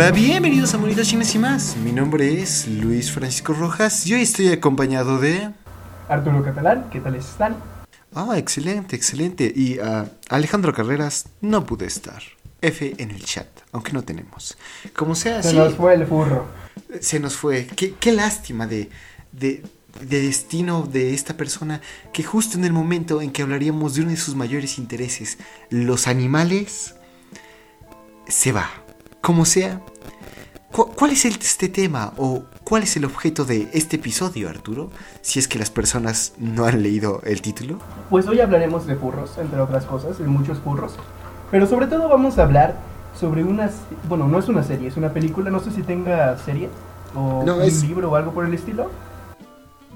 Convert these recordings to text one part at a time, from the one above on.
Hola, bienvenidos a Monitas Chinas y más. Mi nombre es Luis Francisco Rojas y hoy estoy acompañado de... Arturo Catalán, ¿qué tal están? Ah, excelente, excelente. Y a Alejandro Carreras no pude estar. F en el chat, aunque no tenemos. Como sea, Se sí, nos fue el furro. se nos fue. Qué, qué lástima de, de, de destino de esta persona que justo en el momento en que hablaríamos de uno de sus mayores intereses, los animales, se va. Como sea, ¿cu- ¿cuál es este tema o cuál es el objeto de este episodio, Arturo? Si es que las personas no han leído el título. Pues hoy hablaremos de furros, entre otras cosas, de muchos furros. Pero sobre todo vamos a hablar sobre unas... Bueno, no es una serie, es una película. No sé si tenga serie o No, un es- libro o algo por el estilo.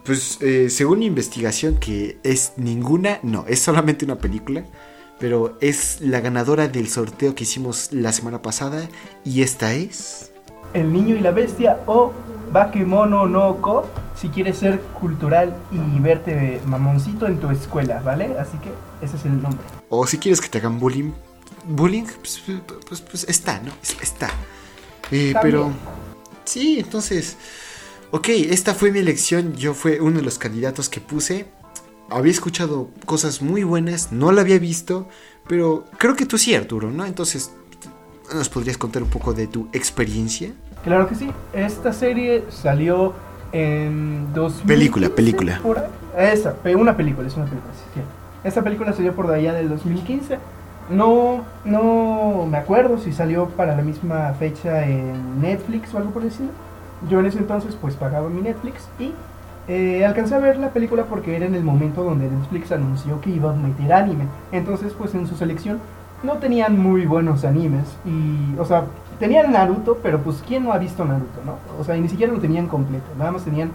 Pues eh, según mi investigación que es ninguna, no, es solamente una película, pero es la ganadora del sorteo que hicimos la semana pasada y esta es... El niño y la bestia o Bakemono no Ko si quieres ser cultural y verte mamoncito en tu escuela, ¿vale? Así que ese es el nombre. O si quieres que te hagan bullying, bullying, pues, pues, pues está, ¿no? Está. Eh, Está pero... Sí, entonces... Ok, esta fue mi elección, yo fue uno de los candidatos que puse. Había escuchado cosas muy buenas, no la había visto, pero creo que tú sí, Arturo, ¿no? Entonces, ¿nos podrías contar un poco de tu experiencia? Claro que sí. Esta serie salió en 2000. Película, película. por. Esa, una película, es una película, sí. Esta película salió por allá del 2015. No, no me acuerdo si salió para la misma fecha en Netflix o algo por decirlo. Yo en ese entonces pues pagaba mi Netflix y eh, alcancé a ver la película porque era en el momento donde Netflix anunció que iba a meter anime. Entonces pues en su selección no tenían muy buenos animes y, o sea, tenían Naruto, pero pues ¿quién no ha visto Naruto, no? O sea, y ni siquiera lo tenían completo, nada más tenían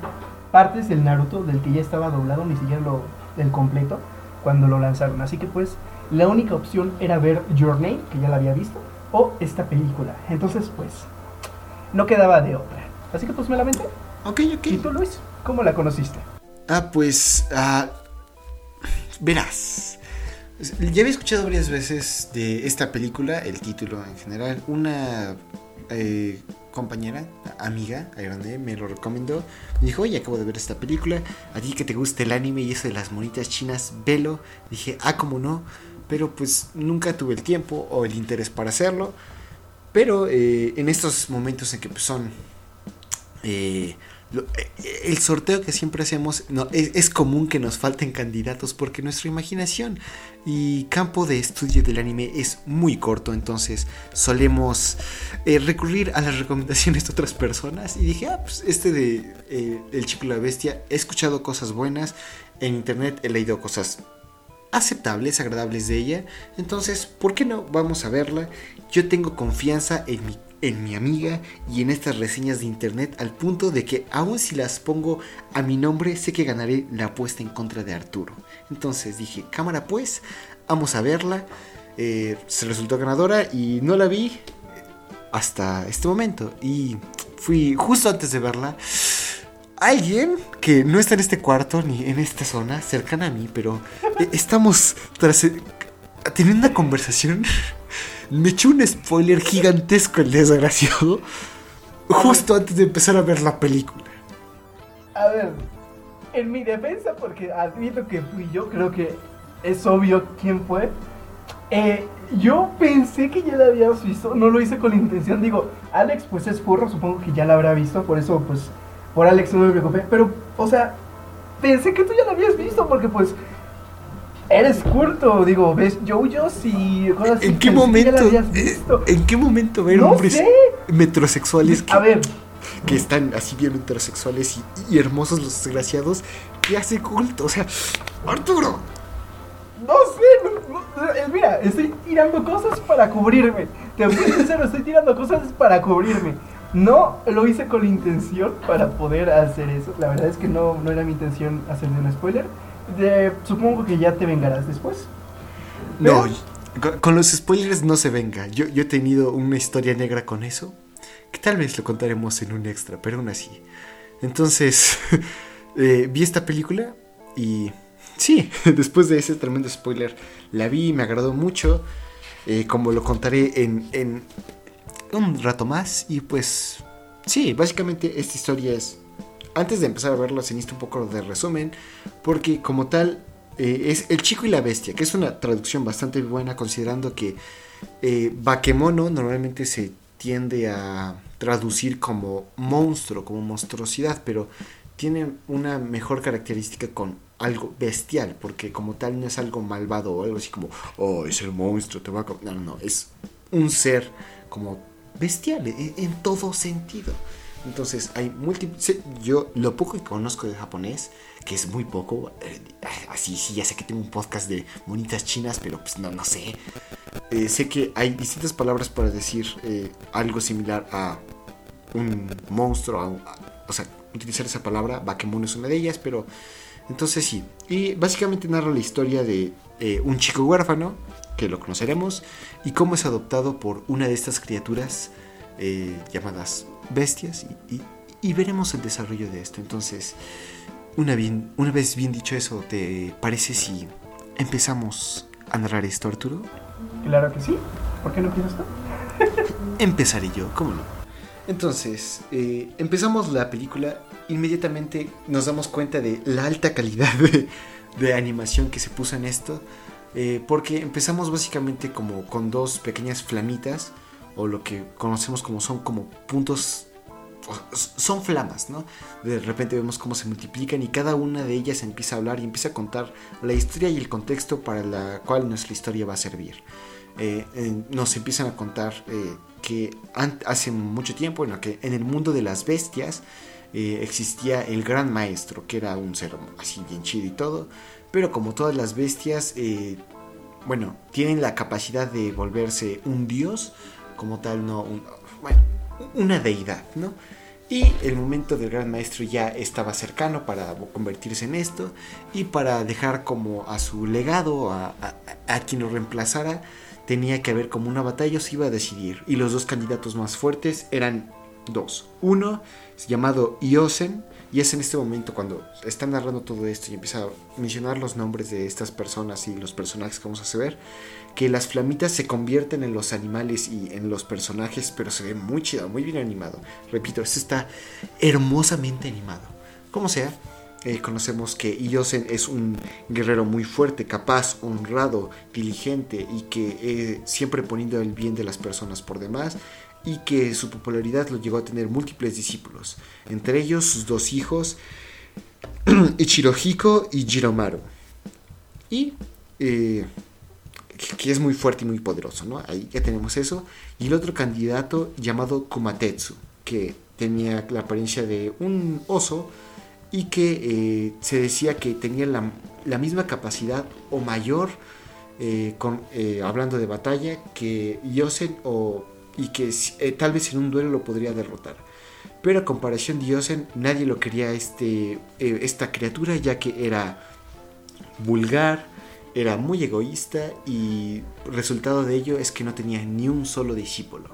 partes del Naruto del que ya estaba doblado, ni siquiera lo el completo cuando lo lanzaron. Así que pues la única opción era ver Your Name, que ya la había visto, o esta película. Entonces pues no quedaba de otra. Así que pues me la aventé. Ok, ok. ¿Y tú, Luis? ¿Cómo la conociste? Ah, pues, ah, verás. Ya había escuchado varias veces de esta película, el título en general. Una eh, compañera, amiga, a grande, me lo recomendó. Me dijo, oye, acabo de ver esta película. A ti que te gusta el anime y eso de las monitas chinas, velo. Dije, ah, cómo no. Pero pues nunca tuve el tiempo o el interés para hacerlo. Pero eh, en estos momentos en que pues, son eh, el sorteo que siempre hacemos, es, común que nos falten candidatos porque nuestra imaginación y campo de estudio del anime es muy corto, entonces solemos eh, recurrir a las recomendaciones de otras personas y dije, ah, pues este de eh, El Chico y la Bestia, he escuchado cosas buenas, en internet he leído cosas aceptables, agradables de ella. Entonces, ¿por qué no? Vamos a verla. Yo tengo confianza en mi, en mi amiga y en estas reseñas de internet al punto de que aun si las pongo a mi nombre, sé que ganaré la apuesta en contra de Arturo. Entonces dije, cámara pues, vamos a verla. Eh, se resultó ganadora y no la vi hasta este momento. Y fui justo antes de verla. Alguien que no está en este cuarto ni en esta zona cercana a mí, pero eh, estamos tras, teniendo una conversación. Me echó un spoiler gigantesco el desgraciado. Justo antes de empezar a ver la película. A ver, en mi defensa, porque admito que fui yo, creo que es obvio quién fue. Eh, yo pensé que ya la habías visto, no lo hice con la intención. Digo, Alex, pues es furro, supongo que ya la habrá visto, por eso, pues, por Alex no me preocupé. Pero, o sea, pensé que tú ya la habías visto, porque, pues, eres culto. Digo, ves JoJo's y cosas así. ¿En qué momento? eh, visto. ¿En qué momento ver No hombres sé. metrosexuales que, A ver, que están así bien heterosexuales y, y hermosos los desgraciados que hace culto? O sea, Arturo. No sé, no- no- eh, mira, estoy tirando cosas para cubrirme. Te voy a sincero, estoy tirando cosas para cubrirme. No lo hice con la intención para poder hacer eso. La verdad es que no, no era mi intención hacerle un spoiler. De- supongo que ya te vengarás después. No, con, con los spoilers no se venga. Yo, yo he tenido una historia negra con eso. Que tal vez lo contaremos en un extra, pero aún así. Entonces, eh, vi esta película y sí, después de ese tremendo spoiler, la vi, me agradó mucho. Eh, como lo contaré en, en, un rato más y pues sí, básicamente esta historia es... Antes de empezar a verlo se necesita un poco de resumen porque como tal eh, es El chico y la bestia, que es una traducción bastante buena considerando que eh, Bakemono normalmente se tiende a traducir como monstruo, como monstruosidad, pero tiene una mejor característica con algo bestial, porque como tal no es algo malvado o algo así como, oh, es el monstruo, te va a... No, no, no, es un ser como bestial en, en todo sentido. Entonces hay múltiples... Yo lo poco que conozco de japonés, que es muy poco, eh, así sí, ya sé que tengo un podcast de monitas chinas, pero pues no, no sé. Eh, sé que hay distintas palabras para decir eh, algo similar a un monstruo, o sea, utilizar esa palabra, Bakemono es una de ellas, pero entonces sí. Y básicamente narra la historia de un chico huérfano, que lo conoceremos, y cómo es adoptado por una de estas criaturas llamadas bestias, y, y, veremos el desarrollo de esto. Entonces, una, bien, una vez bien dicho eso, ¿te parece si empezamos a narrar esto, Arturo? Claro que sí. ¿Por qué no empiezas tú? Empezaré yo, ¿cómo no? Entonces, eh, empezamos la película, inmediatamente nos damos cuenta de la alta calidad de, animación que se puso en esto, eh, porque empezamos básicamente como con dos pequeñas flamitas, o lo que conocemos como son como puntos, son flamas, ¿no? De repente vemos cómo se multiplican y cada una de ellas empieza a hablar y empieza a contar la historia y el contexto para la cual nuestra historia va a servir. Eh, nos empiezan a contar que hace mucho tiempo, en, que en el mundo de las bestias eh, existía el gran maestro, que era un ser así bien chido y todo, pero como todas las bestias, eh, bueno, tienen la capacidad de volverse un dios, como tal, no, bueno, una deidad, ¿no? Y el momento del gran maestro ya estaba cercano para convertirse en esto y para dejar como a su legado, a, a quien lo reemplazara, tenía que haber como una batalla, se iba a decidir. Y los dos candidatos más fuertes eran dos. Uno, llamado Iosen, y es en este momento cuando está narrando todo esto y empieza a mencionar los nombres de estas personas y los personajes que vamos a ver, que las flamitas se convierten en los animales y en los personajes, pero se ve muy chido, muy bien animado. Repito, esto está hermosamente animado. Como sea, eh, conocemos que Iosen es un guerrero muy fuerte, capaz, honrado, diligente y que eh, siempre poniendo el bien de las personas por demás y que su popularidad lo llegó a tener múltiples discípulos, entre ellos sus dos hijos, Ichirohiko y Jiromaru. Y eh, que es muy fuerte y muy poderoso, ¿no? Ahí ya tenemos eso. Y el otro candidato llamado Kumatetsu, que tenía la apariencia de un oso, y que eh, se decía que tenía la, misma capacidad o mayor, eh, eh, hablando de batalla, que Yosen o, y que tal vez en un duelo lo podría derrotar. Pero a comparación de Yosen, nadie lo quería este, esta criatura ya que era vulgar, era muy egoísta y resultado de ello es que no tenía ni un solo discípulo.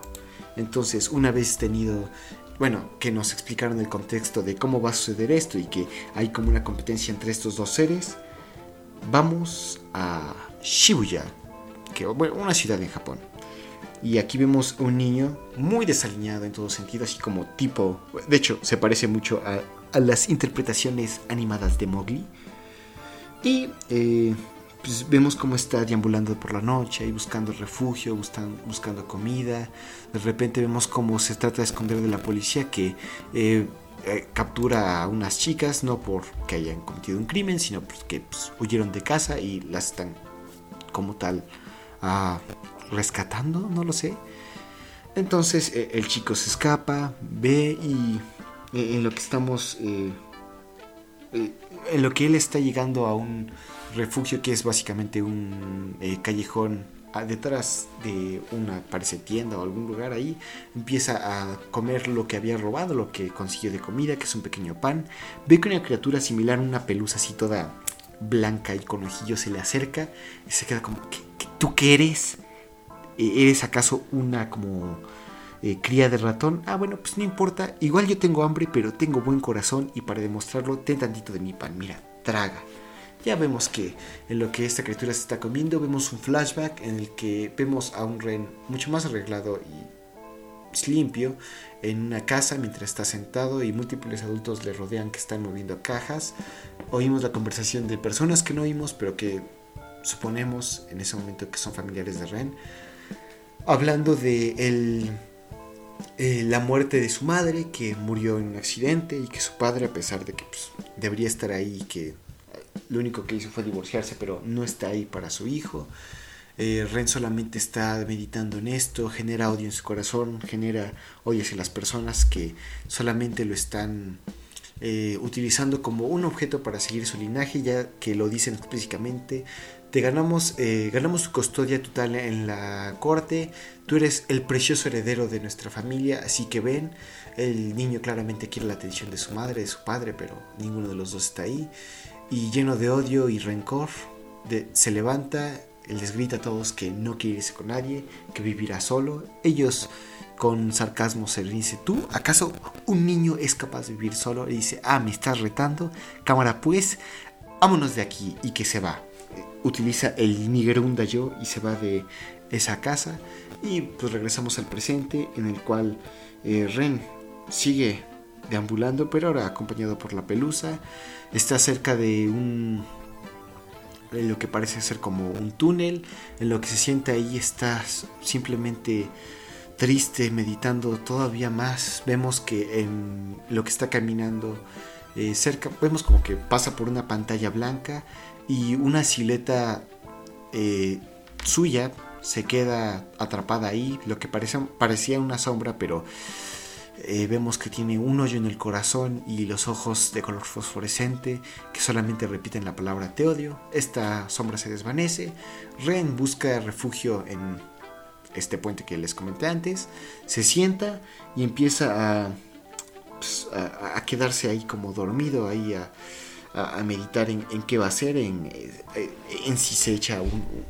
Entonces, una vez tenido bueno, que nos explicaron el contexto de cómo va a suceder esto y que hay como una competencia entre estos dos seres, vamos a Shibuya, que bueno, una ciudad en Japón. Y aquí vemos un niño muy desalineado en todo sentido, así como tipo, de hecho, se parece mucho a, las interpretaciones animadas de Mowgli. Y eh, pues vemos cómo está deambulando por la noche y buscando refugio, buscando, buscando comida. De repente vemos cómo se trata de esconder de la policía que eh, eh, captura a unas chicas, no porque hayan cometido un crimen, sino porque pues, huyeron de casa y las están como tal ah, rescatando, no lo sé. Entonces eh, el chico se escapa, ve y en lo que estamos... en lo que él está llegando a un refugio que es básicamente un eh, callejón ah, detrás de una parece tienda o algún lugar ahí empieza a comer lo que había robado lo que consiguió de comida que es un pequeño pan. Ve que una criatura similar una pelusa así toda blanca y con ojillos se le acerca y se queda como tú qué eres e-, eres acaso una como eh, cría de ratón ah bueno pues no importa igual yo tengo hambre pero tengo buen corazón y para demostrarlo ten tantito de mi pan mira traga ya vemos que en lo que esta criatura se está comiendo, vemos un flashback en el que vemos a un Ren mucho más arreglado y limpio en una casa mientras está sentado y múltiples adultos le rodean que están moviendo cajas. Oímos la conversación de personas que no oímos, pero que suponemos en ese momento que son familiares de Ren, hablando de el, eh, la muerte de su madre, que murió en un accidente y que su padre, a pesar de que pues, debería estar ahí, que lo único que hizo fue divorciarse, pero no está ahí para su hijo. Eh, Ren solamente está meditando en esto, genera odio en su corazón, genera odio hacia las personas que solamente lo están eh, utilizando como un objeto para seguir su linaje, ya que lo dicen explícitamente. Te ganamos, eh, ganamos tu custodia total en la corte, tú eres el precioso heredero de nuestra familia, así que ven, el niño claramente quiere la atención de su madre, de su padre, pero ninguno de los dos está ahí. Y lleno de odio y rencor, se levanta les grita a todos que no quiere irse con nadie, que vivirá solo. Ellos con sarcasmo se dice, ¿tú acaso un niño es capaz de vivir solo? Y dice, ah, me estás retando. Cámara, pues, vámonos de aquí y que se va. Utiliza el Nigerunda yo y se va de esa casa. Y pues regresamos al presente en el cual eh, Ren sigue deambulando, pero ahora acompañado por la pelusa. Está cerca de un en lo que parece ser como un túnel, en lo que se siente ahí está simplemente triste, meditando todavía más. Vemos que en lo que está caminando eh, cerca, vemos como que pasa por una pantalla blanca y una silueta eh, suya se queda atrapada ahí, lo que parecía una sombra, pero eh, vemos que tiene un hoyo en el corazón y los ojos de color fosforescente que solamente repiten la palabra te odio. Esta sombra se desvanece. Ren busca refugio en este puente que les comenté antes. Se sienta y empieza a, pues, quedarse ahí como dormido, ahí a, meditar en, qué va a hacer, en, eh, en si se echa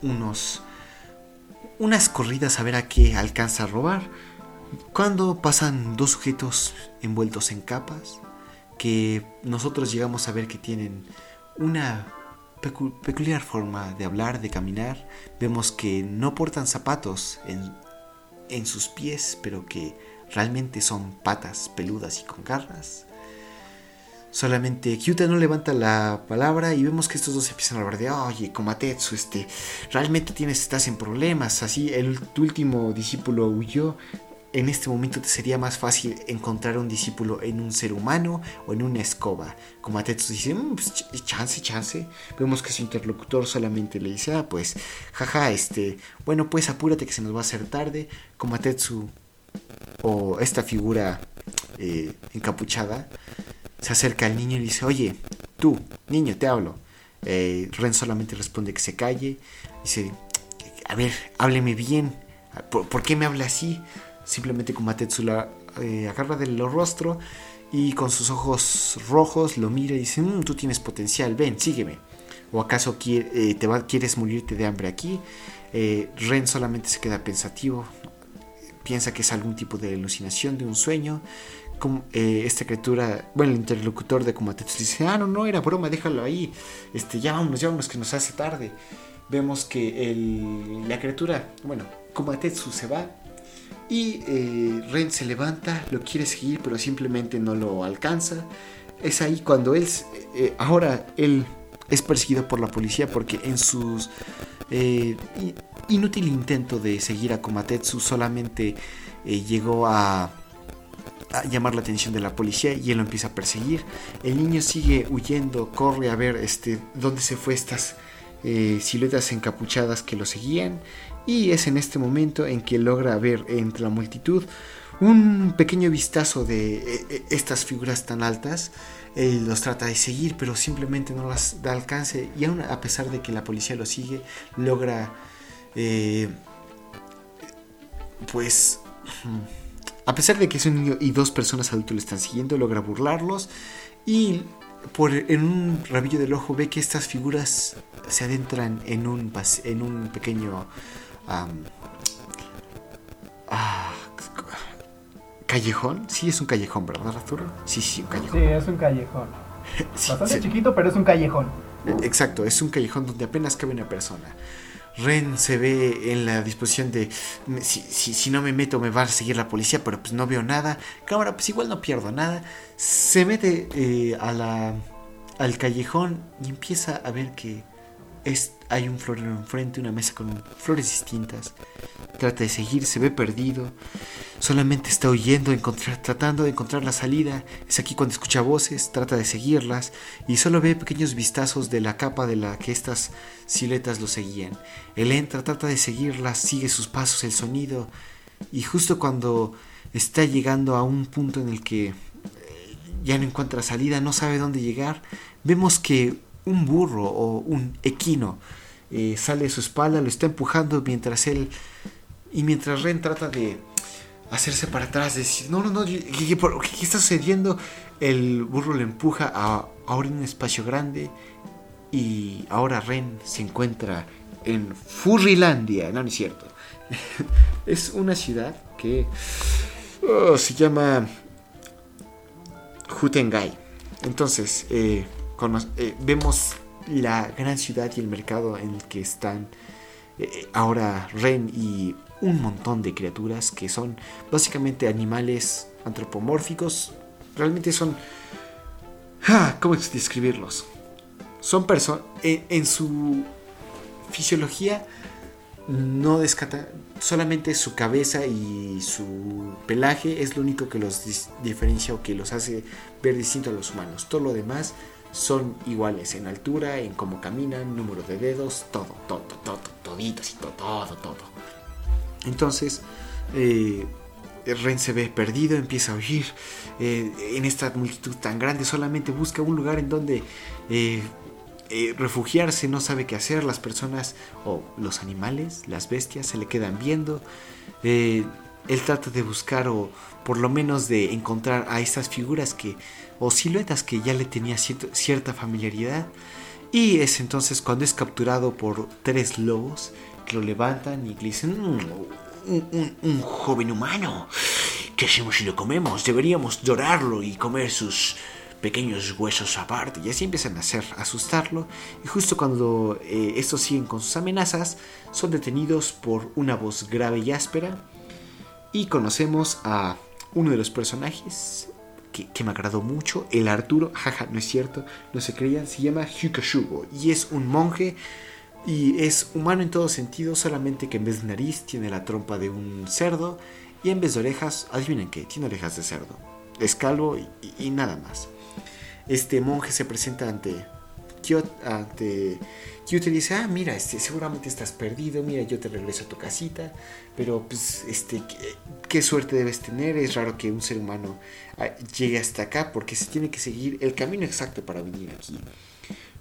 unos unas corridas a ver a qué alcanza a robar cuando pasan dos sujetos envueltos en capas que nosotros llegamos a ver que tienen una peculiar forma de hablar, de caminar, vemos que no portan zapatos en, en sus pies, pero que realmente son patas peludas y con garras. Solamente Kyuta no levanta la palabra y vemos que estos dos empiezan a hablar de, oye, Komatetsu, este, realmente tienes, estás en problemas. Así, el último discípulo huyó, en este momento te sería más fácil encontrar un discípulo en un ser humano o en una escoba. Como Atetsu dice, mm, pues, chance, chance. Vemos que su interlocutor solamente le dice, ah, pues, jaja, este, bueno, pues apúrate que se nos va a hacer tarde. Como Atetsu o esta figura eh, encapuchada se acerca al niño y le dice, oye, tú, niño, te hablo. Eh, Ren solamente responde que se calle. Dice, a ver, hábleme bien. ¿Por, ¿Por qué me habla así? Simplemente como la eh, agarra del rostro y con sus ojos rojos lo mira y dice, mm, tú tienes potencial, ven, sígueme. ¿O acaso eh, te quieres morirte de hambre aquí? Eh, Ren solamente se queda pensativo, piensa que es algún tipo de alucinación, de un sueño. Como, esta criatura, bueno, el interlocutor de Komatetsu dice, ah, no, no, era broma, déjalo ahí, este, ya vámonos, ya vámonos, que nos hace tarde. Vemos que la criatura, bueno, Komatetsu se va y eh, Ren se levanta, lo quiere seguir, pero simplemente no lo alcanza. Es ahí cuando él, eh, ahora él es perseguido por la policía porque en su eh, inútil intento de seguir a Komatetsu solamente llegó a, a, llamar la atención de la policía y él lo empieza a perseguir. El niño sigue huyendo, corre a ver este, dónde se fue estas siluetas encapuchadas que lo seguían y es en este momento en que logra ver entre la multitud un pequeño vistazo de eh, eh, estas figuras tan altas. Él los trata de seguir, pero simplemente no las da alcance. Y aún a pesar de que la policía lo sigue, logra. Eh, pues. A pesar de que es un niño y dos personas adultas lo están siguiendo, logra burlarlos. Y por, en un rabillo del ojo ve que estas figuras se adentran en un, en un pequeño Ah, ¿Callejón? Sí, es un callejón, ¿verdad, Arturo? Sí, sí, un callejón. Sí, es un callejón. Bastante chiquito, pero es un callejón. Exacto, es un callejón donde apenas cabe una persona. Ren se ve en la disposición de si, si, si, no me meto me va a seguir la policía, pero pues no veo nada. Cámara, pues igual no pierdo nada. Se mete eh, a la, al callejón y empieza a ver que es, hay un florero enfrente, una mesa con flores distintas. Trata de seguir, se ve perdido. Solamente está huyendo, tratando de encontrar la salida. Es aquí cuando escucha voces, trata de seguirlas y solo ve pequeños vistazos de la capa de la que estas siluetas lo seguían. Él entra, trata de seguirlas, sigue sus pasos, el sonido y justo cuando está llegando a un punto en el que eh, ya no encuentra salida, no sabe dónde llegar, vemos que un burro o un equino eh, sale de su espalda, lo está empujando mientras él y mientras Ren trata de hacerse para atrás, decir, no, no, no, ¿qué, está sucediendo? El burro le empuja a, en un espacio grande y ahora Ren se encuentra en Furrilandia, no, no es cierto. es una ciudad que oh, se llama Hutengai. Entonces, eh, eh, vemos la gran ciudad y el mercado en el que están eh, ahora Ren y un montón de criaturas que son básicamente animales antropomórficos. Realmente son... ¿Cómo describirlos? Son personas... En, su fisiología no descata... Solamente su cabeza y su pelaje es lo único que los diferencia o que los hace ver distinto a los humanos. Todo lo demás son iguales en altura, en cómo caminan, número de dedos, todo, todo, todo, toditos y todo, todo, todo. Entonces, eh, Ren se ve perdido, empieza a huir eh, en esta multitud tan grande, solamente busca un lugar en donde eh, refugiarse, no sabe qué hacer, las personas o los animales, las bestias se le quedan viendo. él trata de buscar o por lo menos de encontrar a estas figuras que o siluetas que ya le tenía cierta familiaridad. Y es entonces cuando es capturado por tres lobos que lo levantan y le dicen, mm, un, joven humano, ¿qué hacemos si lo comemos? Deberíamos dorarlo y comer sus pequeños huesos aparte. Y así empiezan a hacer asustarlo. Y justo cuando eh, estos siguen con sus amenazas, son detenidos por una voz grave y áspera. Y conocemos a uno de los personajes, que, me agradó mucho. El Arturo, jaja, no es cierto, no se creían, se llama Hukashugo y es un monje y es humano en todo sentido, solamente que en vez de nariz tiene la trompa de un cerdo y en vez de orejas, adivinen qué, tiene orejas de cerdo. Es calvo y, nada más. Este monje se presenta ante ante Kyoto y dice, ah, mira, este, seguramente estás perdido, mira, yo te regreso a tu casita, pero pues, este, qué suerte debes tener, es raro que un ser humano ah, llegue hasta acá porque se tiene que seguir el camino exacto para venir aquí.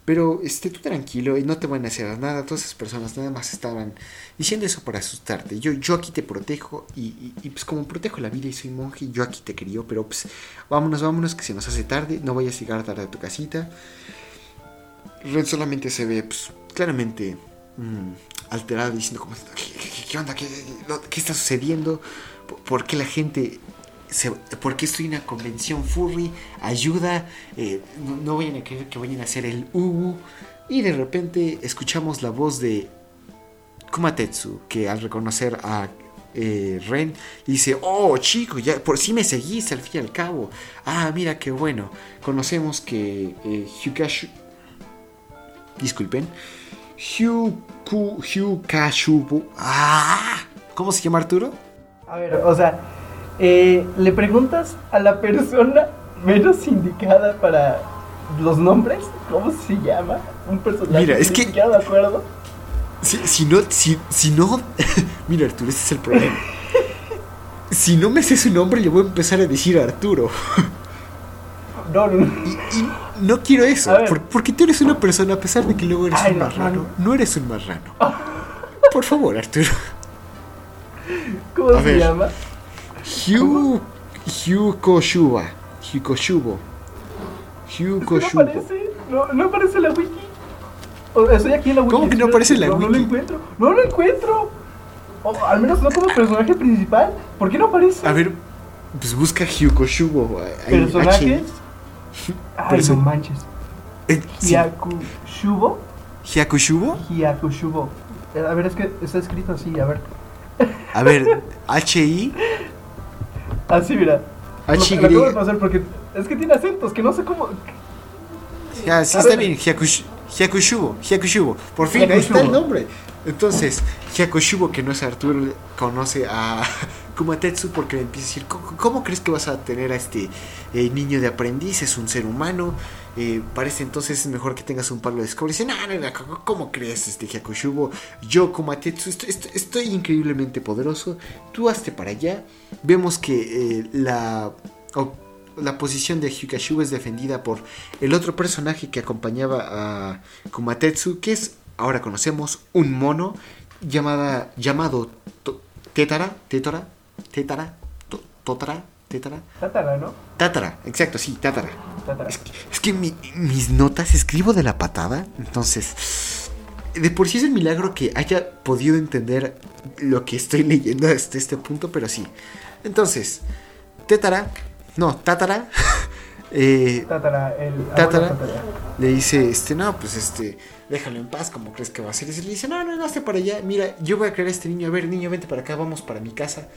Pero esté tú tranquilo y no te van a hacer nada. Todas esas personas nada más estaban diciendo eso para asustarte. Yo, yo aquí te protejo y, pues como protejo la vida y soy monje, yo aquí te crío. Pero pues vámonos, vámonos que se nos hace tarde. No vayas a llegar tarde a tu casita. Red solamente se ve pues, claramente mm, alterado diciendo como, ¿qué, onda? ¿Qué, está sucediendo? ¿Por qué la gente ¿Por qué estoy en una convención furry? Ayuda, eh, no, vayan a creer que vayan a hacer el Ubu. Y de repente escuchamos la voz de Kumatetsu, que al reconocer a eh, Ren dice, oh chico, ya por si me seguiste al fin y al cabo. Ah, mira qué bueno. Conocemos que eh, disculpen, Hyukashubu. Ah, ¿Cómo se llama Arturo? A ver, o sea, eh, le preguntas a la persona menos indicada para los nombres, ¿cómo se llama? Un personaje Mira, es que. de acuerdo. Si, si, no, si, si no. Mira, Arturo, ese es el problema. si no me sé su nombre, le voy a empezar a decir Arturo. No, no, Y, no quiero eso. porque tú eres una persona, a pesar de que luego eres un marrano, no eres un marrano. Por favor, Arturo. ¿Cómo se llama? Hugh, Hugh Koshuba. Hugh Koshubo. Hugh Koshubo. No aparece, no, no aparece la wiki. O, estoy aquí en la wiki. ¿Cómo que no aparece la no, wiki? No lo encuentro. No lo encuentro. O, al menos no como personaje principal. ¿Por qué no aparece? A ver, pues busca Hugh Koshubo. ¿Personajes? Ay, no manches. Eh, Hyakushubo. ¿Hyakushubo? Hyakushubo. Eh, A ver, es que está escrito así, a ver. A ver, H-I. Así, mira. Ah, Lo- lo de pasar porque es que tiene acentos que no sé cómo. Ya, sí A está ver. bien, Hyakush- Hyakushubo, Hyakushubo. Por fin, ahí está el nombre. Entonces, Hyakushubo, que no es Arturo, conoce a Kumatetsu porque le empieza a decir, "¿Cómo- ¿cómo crees que vas a tener a este eh, niño de aprendiz? Es un ser humano. eh, parece entonces es mejor que tengas un palo de escoba. Y dice, no, no, no, ¿cómo- ¿cómo crees, este Hyakushubo? Yo, Kumatetsu, estoy, estoy- increíblemente poderoso. Tú hazte para allá. Vemos que eh, la... la posición de Hyukashubo es defendida por el otro personaje que acompañaba a Kumatetsu, que es, ahora conocemos, un mono llamada, llamado Tetara, Tetara, To- Totara, Tetara, Tátara, ¿no? Tatara, exacto, sí, Tatara. Tátara. Es que, es que mi- mis notas escribo de la patada, entonces de por sí es un milagro que haya podido entender lo que estoy leyendo hasta este punto, pero sí. Entonces, Tetara, no, Tatara, eh, Tátara, el. Tátara. le dice, este, no, pues este, déjalo en paz, como crees que va a ser? Y le dice, no, no, no, hazte para allá, mira, yo voy a crear a este niño, a ver, niño, vente para acá, vamos para mi casa.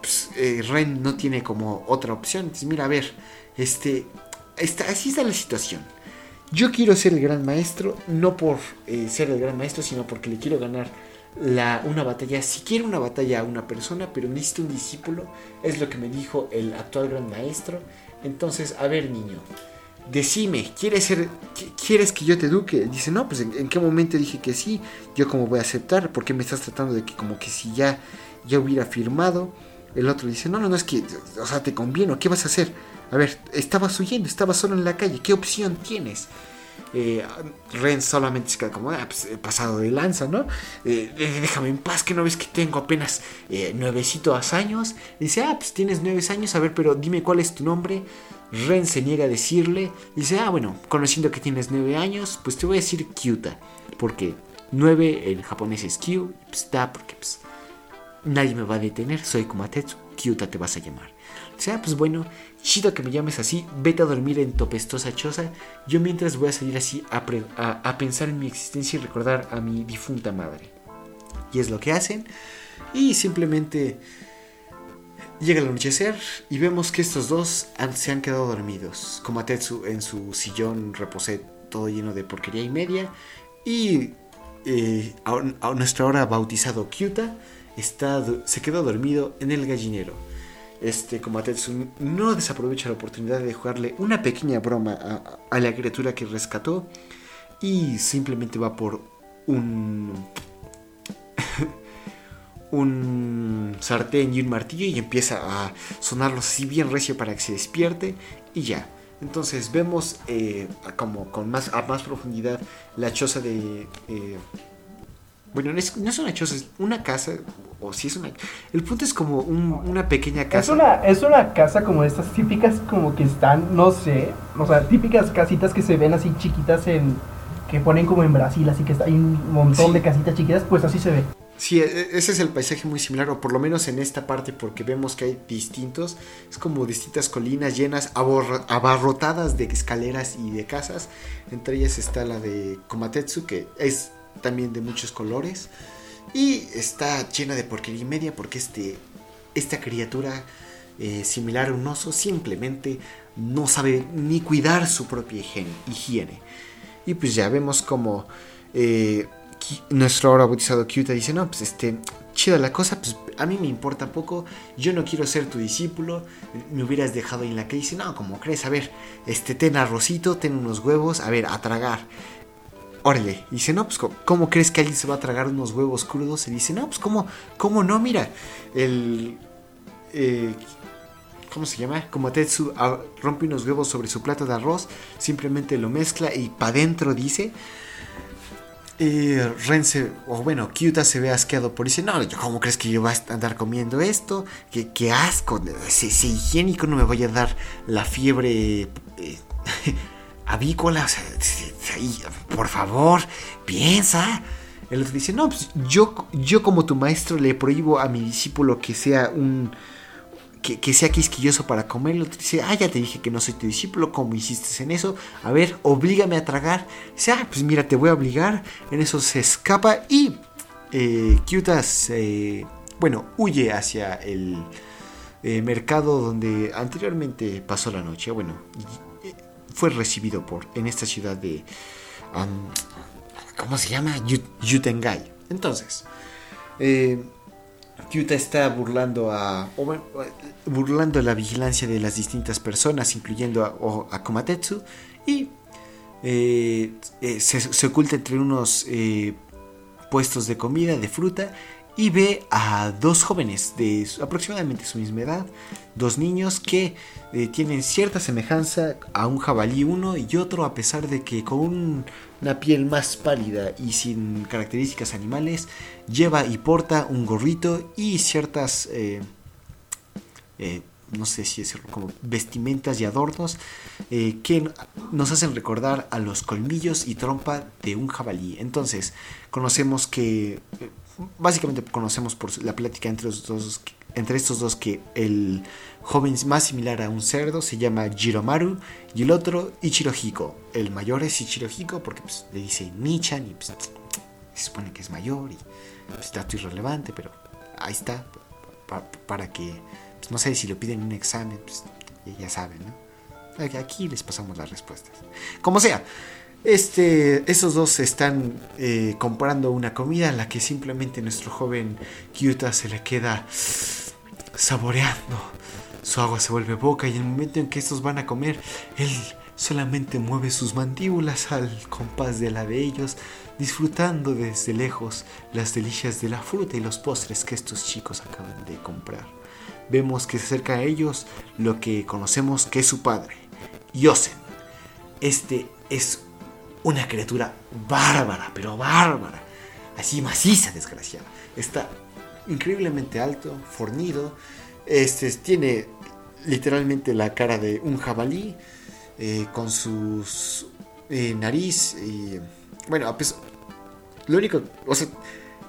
Pues, eh, Ren no tiene como otra opción, entonces, mira, a ver, este, está, así está la situación. Yo quiero ser el gran maestro, no por eh, ser el gran maestro, sino porque le quiero ganar la, una batalla. Si quiero una batalla a una persona, pero necesito un discípulo, es lo que me dijo el actual gran maestro. Entonces, a ver, niño, decime, ¿quieres, ser, qui- ¿quieres que yo te eduque? Dice, no, pues ¿en, qué momento dije que sí? Yo como voy a aceptar, ¿por qué me estás tratando de que como que si ya, ya hubiera firmado? El otro dice, no, no, no, es que, o sea, te conviene, ¿qué vas a hacer? A ver, estabas huyendo, estabas solo en la calle, ¿qué opción tienes? Eh, Ren solamente se queda como, ah, pues pasado de lanza, ¿no? Eh, déjame en paz, que no ves que tengo apenas eh, nuevecitos años. Dice, ah, pues tienes nueve años, a ver, pero dime cuál es tu nombre. Ren se niega a decirle. Dice, ah, bueno, conociendo que tienes nueve años, pues te voy a decir Kyuta. Porque nueve en japonés es Kyu, pues da, porque pues nadie me va a detener, soy Kumatetsu, Kyuta te vas a llamar. O sea, pues bueno, chido que me llames así, vete a dormir en tu apestosa choza. Yo mientras voy a salir así a, pensar en mi existencia y recordar a mi difunta madre. Y es lo que hacen. Y simplemente llega el anochecer y vemos que estos dos se han quedado dormidos. Komatetsu en su sillón reposé todo lleno de porquería y media. Y eh, a, a nuestro ahora bautizado Kyuta está, se quedó dormido en el gallinero. Este Komatetsu no desaprovecha la oportunidad de jugarle una pequeña broma a, la criatura que rescató y simplemente va por un un sartén y un martillo y empieza a sonarlos así bien recio para que se despierte y ya. Entonces vemos eh, como con más a más profundidad la choza de eh, bueno no es, no es una choza es una casa o si es una el punto es como un- una pequeña casa Es una, es una casa como estas típicas como que están, no sé, o sea, típicas casitas que se ven así chiquitas en que ponen como en Brasil, así que está, hay un montón Sí. de casitas chiquitas, pues así se ve. Sí, e- ese es el paisaje muy similar, o por lo menos en esta parte, porque vemos que hay distintos, es como distintas colinas llenas, abarrotadas de escaleras y de casas. Entre ellas está la de Komatetsu, que es también de muchos colores, y está llena de porquería y media, porque este, esta criatura eh, similar a un oso simplemente no sabe ni cuidar su propia higiene. Y pues ya vemos como eh, nuestro ahora bautizado Kyuta dice, no, pues este, chida la cosa, pues a mí me importa poco, yo no quiero ser tu discípulo, me hubieras dejado en la calle. Dice, no, como crees, a ver, este, ten arrocito, ten unos huevos, a ver, a tragar. Órale, y dice, no, pues ¿cómo, crees que alguien se va a tragar unos huevos crudos? Y dice, no, pues cómo, cómo no, mira, el... eh, ¿Cómo se llama? Como Tetsu rompe unos huevos sobre su plato de arroz, simplemente lo mezcla y pa' dentro dice. Y Ren se, o bueno, Kyuta se ve asqueado por dice, no, ¿cómo crees que yo voy a andar comiendo esto? Qué, qué asco, ese, ese higiénico no me vaya a dar la fiebre eh, avícola, o sea, sí, sí, por favor, piensa. El otro dice, no, pues yo, yo como tu maestro le prohíbo a mi discípulo que sea un, que, que sea quisquilloso para comerlo. Dice, ah, ya te dije que no soy tu discípulo, ¿cómo hiciste en eso? A ver, oblígame a tragar. Dice, ah, pues mira, te voy a obligar. En eso se escapa y eh, eh, bueno, huye hacia el eh, mercado donde anteriormente pasó la noche. Bueno, eh, fue recibido por en esta ciudad de, ¿cómo se llama? Yu- Yutengai. Entonces, eh, está burlando a, bueno, burlando la vigilancia de las distintas personas, incluyendo a, a Komatetsu, y eh, eh, se, se oculta entre unos eh, puestos de comida, de fruta, y ve a dos jóvenes de aproximadamente su misma edad, dos niños que eh, tienen cierta semejanza a un jabalí uno y otro, a pesar de que con un- una piel más pálida y sin características animales, lleva y porta un gorrito y ciertas, eh, eh, no sé si es como vestimentas y adornos eh, que nos hacen recordar a los colmillos y trompa de un jabalí. Entonces, conocemos que, básicamente conocemos por la plática entre, los dos, entre estos dos que el joven más similar a un cerdo se llama Jiromaru y el otro Ichirohiko. El mayor es Ichirohiko porque pues, le dice Nichan y pues, se supone que es mayor y pues, dato irrelevante, pero ahí está, pa- para que, pues, no sé si lo piden en un examen, pues ya saben, ¿no? Aquí les pasamos las respuestas. Como sea, este, esos dos están eh, comprando una comida a la que simplemente nuestro joven Kyuta se le queda saboreando. Su agua se vuelve boca y en el momento en que estos van a comer, él solamente mueve sus mandíbulas al compás de la de ellos, disfrutando desde lejos las delicias de la fruta y los postres que estos chicos acaban de comprar. Vemos que se acerca a ellos lo que conocemos que es su padre, Yosen. Este es una criatura bárbara, pero bárbara. Así maciza, desgraciada. Está increíblemente alto, fornido. Este tiene literalmente la cara de un jabalí. eh, con sus eh, nariz y. Bueno, pesar- Lo único. O sea.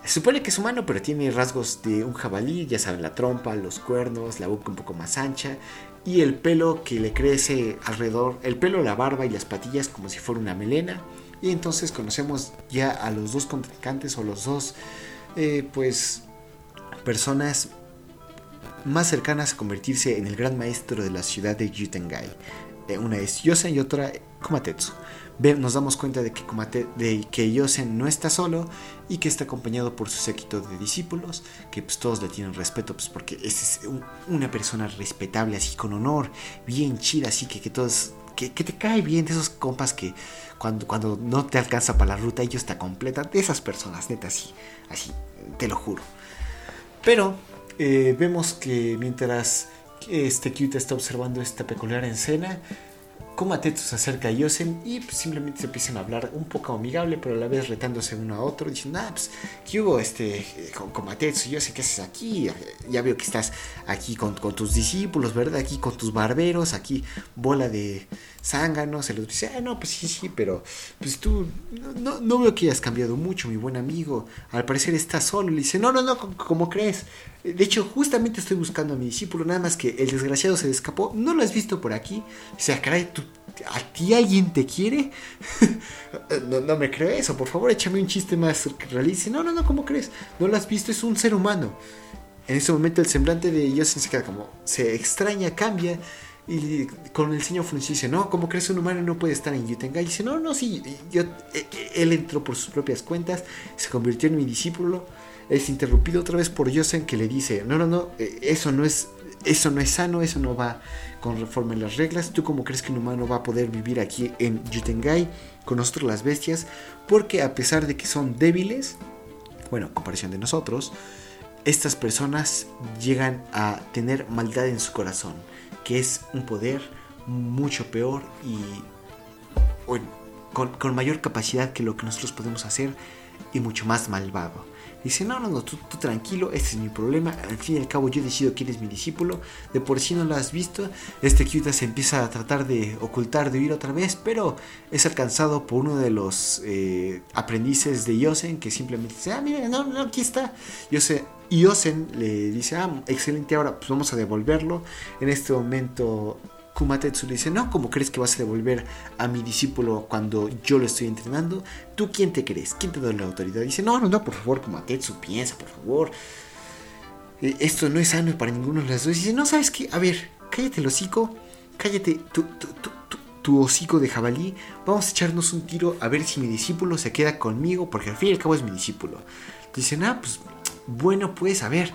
Se supone que es humano, pero tiene rasgos de un jabalí, ya saben, la trompa, los cuernos, la boca un poco más ancha y el pelo que le crece alrededor, el pelo, la barba y las patillas como si fuera una melena. Y entonces conocemos ya a los dos contrincantes o los dos, eh, pues, personas más cercanas a convertirse en el gran maestro de la ciudad de Yutengai. Eh, una es Yosen y otra Komatetsu. Nos damos cuenta de que, de que Yosen no está solo y que está acompañado por su séquito de discípulos, que pues todos le tienen respeto, pues porque es es un- una persona respetable, así con honor, bien chida, así que, que todos... Que, que te cae bien de esos compas que cuando, cuando no te alcanza para la ruta ellos te completan. De esas personas, neta, así, así, te lo juro. Pero eh, vemos que mientras este Kyuta está observando esta peculiar escena, Komatetsu se acerca a Yosen y pues, simplemente se empiezan a hablar un poco amigable, pero a la vez retándose uno a otro, diciendo, ah, pues, ¿qué hubo, este, eh, con Komatetsu? Yo sé qué haces aquí, ya veo que estás aquí con tus discípulos, ¿verdad? Aquí con tus barberos, aquí bola de zánganos, el otro dice, ah, no, pues sí, sí, pero pues tú, no, no, veo que hayas cambiado mucho, mi buen amigo, al parecer estás solo, le dice, no, no, no, ¿cómo- ¿cómo crees? De hecho, justamente estoy buscando a mi discípulo, nada más que el desgraciado se escapó. ¿No lo has visto por aquí? O sea, caray, ¿tú, ¿a ti alguien te quiere? no, no me creo eso, por favor, échame un chiste más realista. No, no, no, ¿cómo crees? No lo has visto, es un ser humano. En ese momento el semblante de Yosen se queda como, se extraña, cambia. Y con el ceño fruncido dice, no, ¿cómo crees un humano no puede estar en Yutengai? Y dice, no, no, sí, yo, eh, eh, él entró por sus propias cuentas, se convirtió en mi discípulo es interrumpido otra vez por Yosen que le dice, no, no, no, eh, eso no es, eso no es sano, eso no va conforme a las reglas. ¿Tú cómo crees que un humano va a poder vivir aquí en Yutengai con nosotros las bestias? Porque a pesar de que son débiles, bueno, comparación de nosotros, estas personas llegan a tener maldad en su corazón, que es un poder mucho peor y con mayor capacidad que lo que nosotros podemos hacer y mucho más malvado. Dice, no, no, no, tú, tú, tranquilo, este es mi problema. Al fin y al cabo yo decido quién es mi discípulo. De por sí no lo has visto. Este Kyuta se empieza a tratar de ocultar, de huir otra vez, pero es alcanzado por uno de los eh, aprendices de Yosen que simplemente dice, ah, mira, no, no, aquí está. Yosen, y Yosen le dice, ah, excelente, ahora pues vamos a devolverlo. En este momento Kumatetsu le dice, no, ¿cómo crees que vas a devolver a mi discípulo cuando yo lo estoy entrenando? ¿Tú quién te crees? ¿Quién te da la autoridad? Dice, no, no, no, por favor, Kumatetsu, piensa, por favor. Eh, esto no es sano para ninguno de los dos. Dice, no, ¿sabes qué? A ver, cállate el hocico, cállate tu, tu, tu, tu, hocico de jabalí. Vamos a echarnos un tiro a ver si mi discípulo se queda conmigo, porque al fin y al cabo es mi discípulo. Dice, ah, pues, bueno, pues, a ver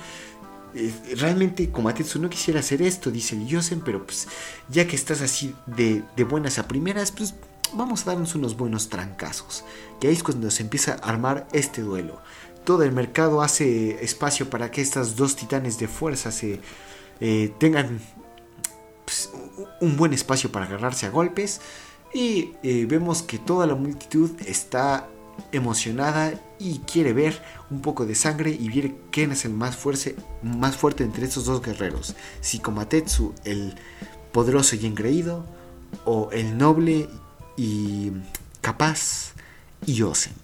eh, realmente Komatetsu no quisiera hacer esto, dice el Yosen, pero pues ya que estás así de, buenas a primeras, pues vamos a darnos unos buenos trancazos. Y ahí es cuando se empieza a armar este duelo. Todo el mercado hace espacio para que estas dos titanes de fuerza se eh, tengan pues, un buen espacio para agarrarse a golpes. Y eh, vemos que toda la multitud está emocionada y quiere ver un poco de sangre y ver quién es el más fuerte, más fuerte entre estos dos guerreros. Si Komatetsu, el poderoso y engreído, o el noble y capaz Yosen.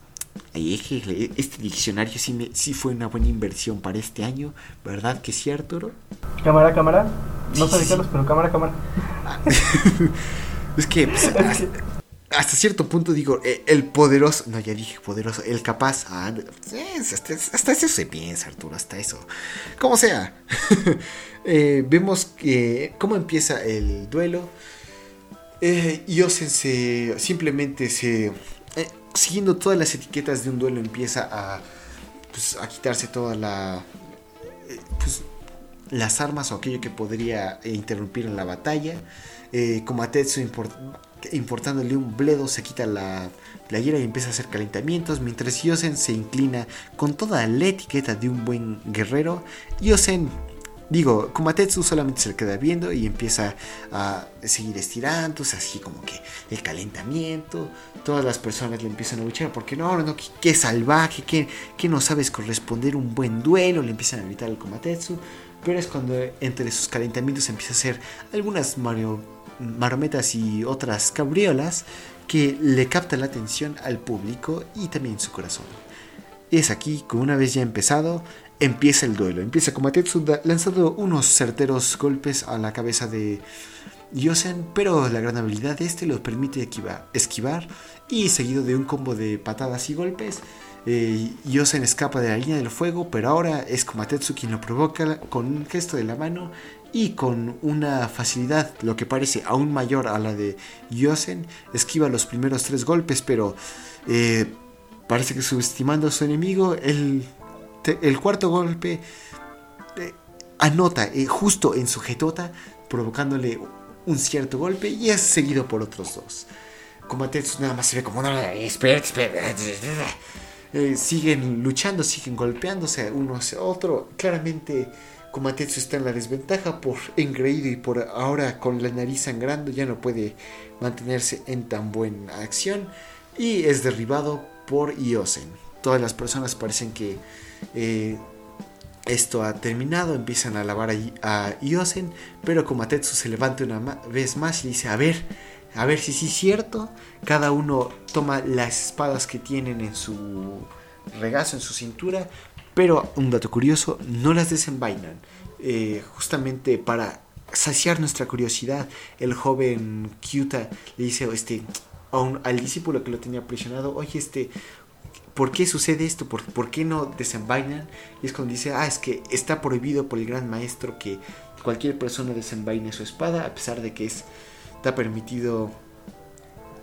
Este diccionario sí, sí fue una buena inversión para este año, ¿verdad que es cierto, Cámara, cámara. No sé sí. pero cámara, cámara. es que pues, hasta cierto punto digo, eh, el poderoso, no, ya dije poderoso, el capaz, ah, hasta, eso se piensa, Arturo, hasta eso. Como sea, eh, vemos que cómo empieza el duelo. Eh, Yosen se, simplemente se, eh, siguiendo todas las etiquetas de un duelo, empieza a, pues, a quitarse toda la, pues, las armas o aquello que podría interrumpir en la batalla. como Atetsu importándole un bledo, se quita la playera y empieza a hacer calentamientos, mientras Yosen se inclina con toda la etiqueta de un buen guerrero. Yosen, digo, Kumatetsu solamente se le queda viendo y empieza a seguir estirándose, así como que el calentamiento, todas las personas le empiezan a luchar, porque no, no, qué, salvaje, que, que no sabes corresponder un buen duelo, le empiezan a gritar al Kumatetsu. Pero es cuando entre sus calentamientos empieza a hacer algunas Mario marometas y otras cabriolas que le captan la atención al público y también su corazón. Es aquí que una vez ya empezado, empieza el duelo. Empieza como Tetsu lanzando unos certeros golpes a la cabeza de Yosen, pero la gran habilidad de este lo permite esquivar, y seguido de un combo de patadas y golpes, eh, Yosen escapa de la línea del fuego, pero ahora es Komatetsu quien lo provoca con un gesto de la mano y con una facilidad, lo que parece aún mayor a la de Yosen, esquiva los primeros tres golpes, pero eh, parece que subestimando a su enemigo, el, el cuarto golpe eh, anota eh, justo en su jetota, provocándole un cierto golpe y es seguido por otros dos. Como nada más se ve como, no, espera, espera. siguen luchando, siguen golpeándose uno hacia otro. Claramente Komatetsu está en la desventaja por engreído y por ahora con la nariz sangrando ya no puede mantenerse en tan buena acción y es derribado por Iosen. Todas las personas parecen que eh, esto ha terminado, empiezan a alabar a, a Iosen, pero Komatetsu se levanta una vez más y dice, a ver, a ver si sí es cierto, cada uno toma las espadas que tienen en su regazo, en su cintura, pero un dato curioso, no las desenvainan. Eh, justamente para saciar nuestra curiosidad, el joven Kyuta le dice este, al discípulo que lo tenía aprisionado, oye, este, ¿por qué sucede esto? ¿Por, ¿Por, qué no desenvainan? Y es cuando dice, ah, es que está prohibido por el gran maestro que cualquier persona desenvaine su espada, a pesar de que es, está permitido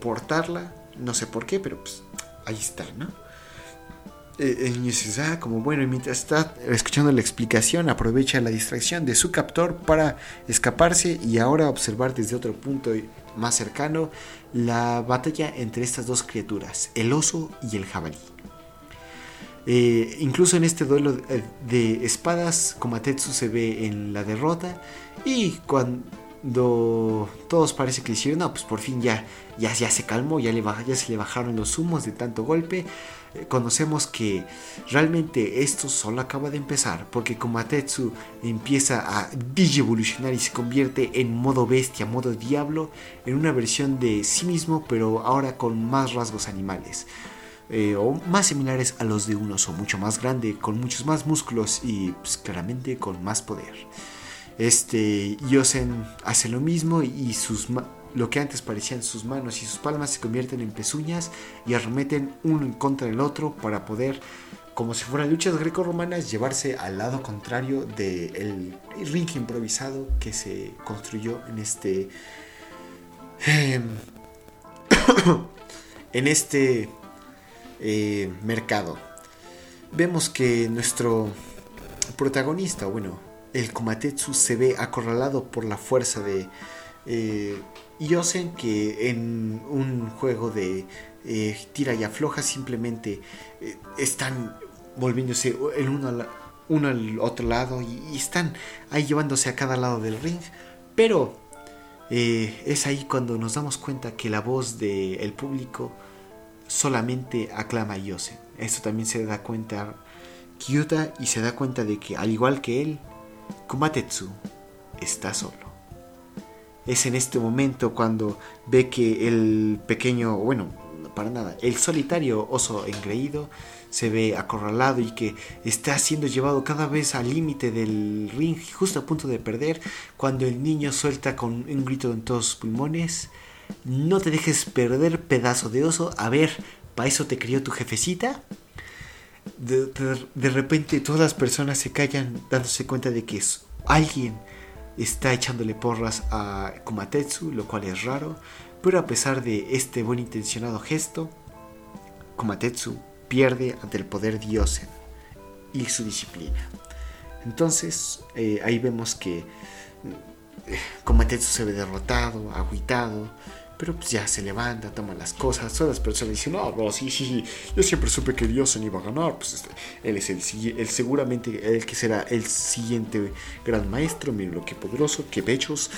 portarla, no sé por qué, pero pues ahí está, ¿no? Eh, el niño dice, ah, como bueno, y mientras está escuchando la explicación, aprovecha la distracción de su captor para escaparse y ahora observar desde otro punto más cercano la batalla entre estas dos criaturas, el oso y el jabalí. Eh, incluso en este duelo de espadas, Komatetsu se ve en la derrota y cuando todos parece que dijeron, no, pues por fin ya, ya, ya se calmó, ya, le se le bajaron los humos de tanto golpe, eh, conocemos que realmente esto solo acaba de empezar porque Komatetsu empieza a digievolucionar y se convierte en modo bestia, modo diablo, en una versión de sí mismo pero ahora con más rasgos animales. Eh, o más similares a los de un oso, mucho más grande, con muchos más músculos y pues, claramente con más poder. Este Yosen hace lo mismo y sus lo que antes parecían sus manos y sus palmas se convierten en pezuñas y arremeten uno en contra del otro para poder, como si fueran luchas greco-romanas, llevarse al lado contrario del ring improvisado que se construyó en este. Em, en este eh, mercado. Vemos que nuestro protagonista, bueno, el Komatetsu se ve acorralado por la fuerza de eh, Yosen, que en un juego de eh, tira y afloja simplemente eh, están volviéndose el uno, al, uno al otro lado y, están ahí llevándose a cada lado del ring. Pero es ahí cuando nos damos cuenta que la voz del público solamente aclama a Yosen. Esto también se da cuenta Kyuta y se da cuenta de que al igual que él, Kumatetsu está solo. Es en este momento cuando ve que el pequeño, bueno, para nada, el solitario oso engreído se ve acorralado y que está siendo llevado cada vez al límite del ring, justo a punto de perder, cuando el niño suelta con un grito en todos sus pulmones, no te dejes perder pedazo de oso, a ver, ¿para eso te crió tu jefecita? de, repente todas las personas se callan dándose cuenta de que es alguien está echándole porras a Kumatetsu, lo cual es raro, pero a pesar de este buen intencionado gesto, Kumatetsu pierde ante el poder Diosen y su disciplina. Entonces eh, ahí vemos que eh, Kumatetsu se ve derrotado, agüitado, pero pues ya se levanta, toma las cosas. Todas las personas dicen, no, no, sí, sí, sí. Yo siempre supe que Dios iba a ganar. Pues este, él es el, el seguramente el que será el siguiente gran maestro. Miren lo que poderoso, qué pechos,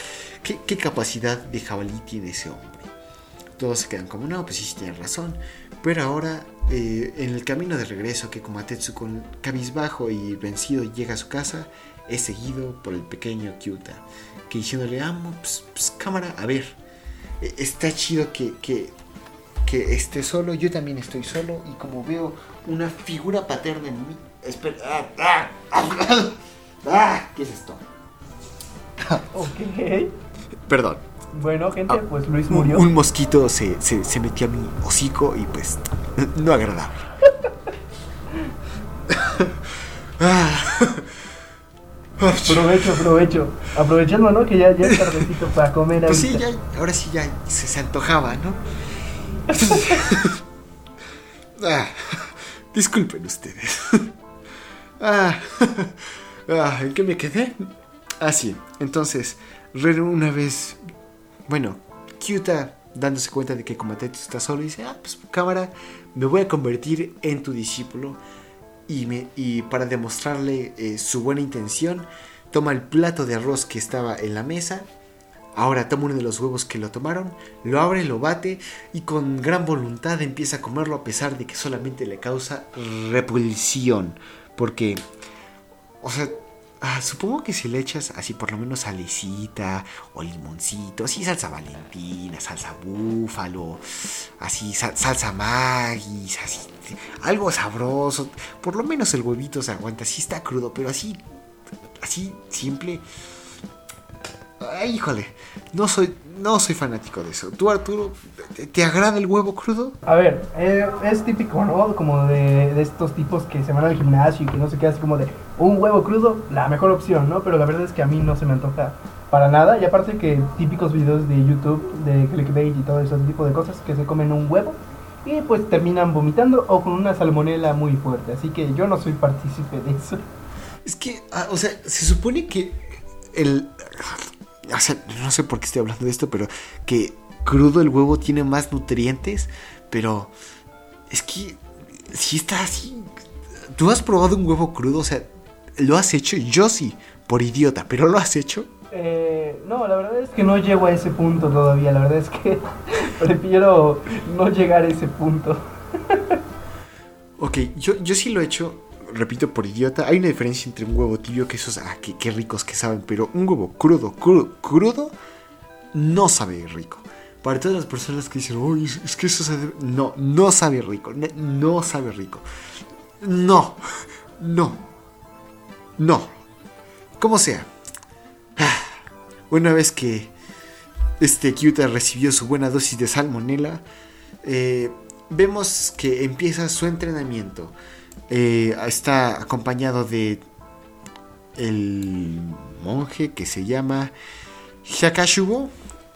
qué, qué capacidad de jabalí tiene ese hombre. Todos se quedan como, no, pues sí, tienen razón. Pero ahora, eh, en el camino de regreso que Komatetsu con cabizbajo y vencido llega a su casa, es seguido por el pequeño Kyuta, que diciéndole, amo, pues, pues cámara, a ver, está chido que, que, esté solo, yo también estoy solo y como veo una figura paterna en mí, espera, ah, ah, ah, ¿qué es esto? ok. Perdón. Bueno, gente, pues Luis murió. Un, mosquito se, se, metió a mi hocico y pues no agradable. Aprovecho, aprovecho. Aprovechando, ¿no? Que ya, ya es tardecito para comer. Pues sí, ya, ahora sí ya se, antojaba, ¿no? ah, disculpen ustedes. ah, ah, ¿En qué me quedé? Ah, sí. Entonces, Ren una vez. Bueno, Kyuta dándose cuenta de que Komatetsu está solo, dice: Ah, pues cámara, me voy a convertir en tu discípulo y, para demostrarle eh, su buena intención, toma el plato de arroz que estaba en la mesa, ahora toma uno de los huevos que lo tomaron, lo abre, lo bate y con gran voluntad empieza a comerlo a pesar de que solamente le causa repulsión, porque, o sea, Ah, supongo que si le echas así por lo menos salecita o limoncito, así salsa valentina, salsa búfalo, así salsa magis, así algo sabroso, por lo menos el huevito se aguanta, así está crudo, pero así así simple. Ay, híjole, no soy no soy fanático de eso. ¿Tú, Arturo, te, agrada el huevo crudo? A ver, eh, es típico, ¿no? Como de, estos tipos que se van al gimnasio y que no se queda así como de un huevo crudo, la mejor opción, ¿no? Pero la verdad es que a mí no se me antoja para nada. Y aparte que típicos videos de YouTube, de clickbait y todo ese tipo de cosas, que se comen un huevo y pues terminan vomitando o con una salmonela muy fuerte. Así que yo no soy partícipe de eso. Es que, ah, o sea, se supone que el no sé por qué estoy hablando de esto, pero que crudo el huevo tiene más nutrientes, pero es que si está así. ¿Tú has probado un huevo crudo? O sea, ¿lo has hecho? Yo sí, por idiota, pero ¿lo has hecho? Eh, no, la verdad es que no llego a ese punto todavía. La verdad es que prefiero no llegar a ese punto. ok, yo, yo sí lo he hecho repito, por idiota, hay una diferencia entre un huevo tibio, que esos, ah, qué, ricos que saben, pero un huevo crudo, crudo, crudo, no sabe rico. Para todas las personas que dicen, uy, es que eso sabe... No, no sabe rico, no sabe rico. No, no, no. Como sea. una vez que este Kyuta recibió su buena dosis de salmonela, eh, vemos que empieza su entrenamiento. Eh, está acompañado de el monje que se llama Hyakashubo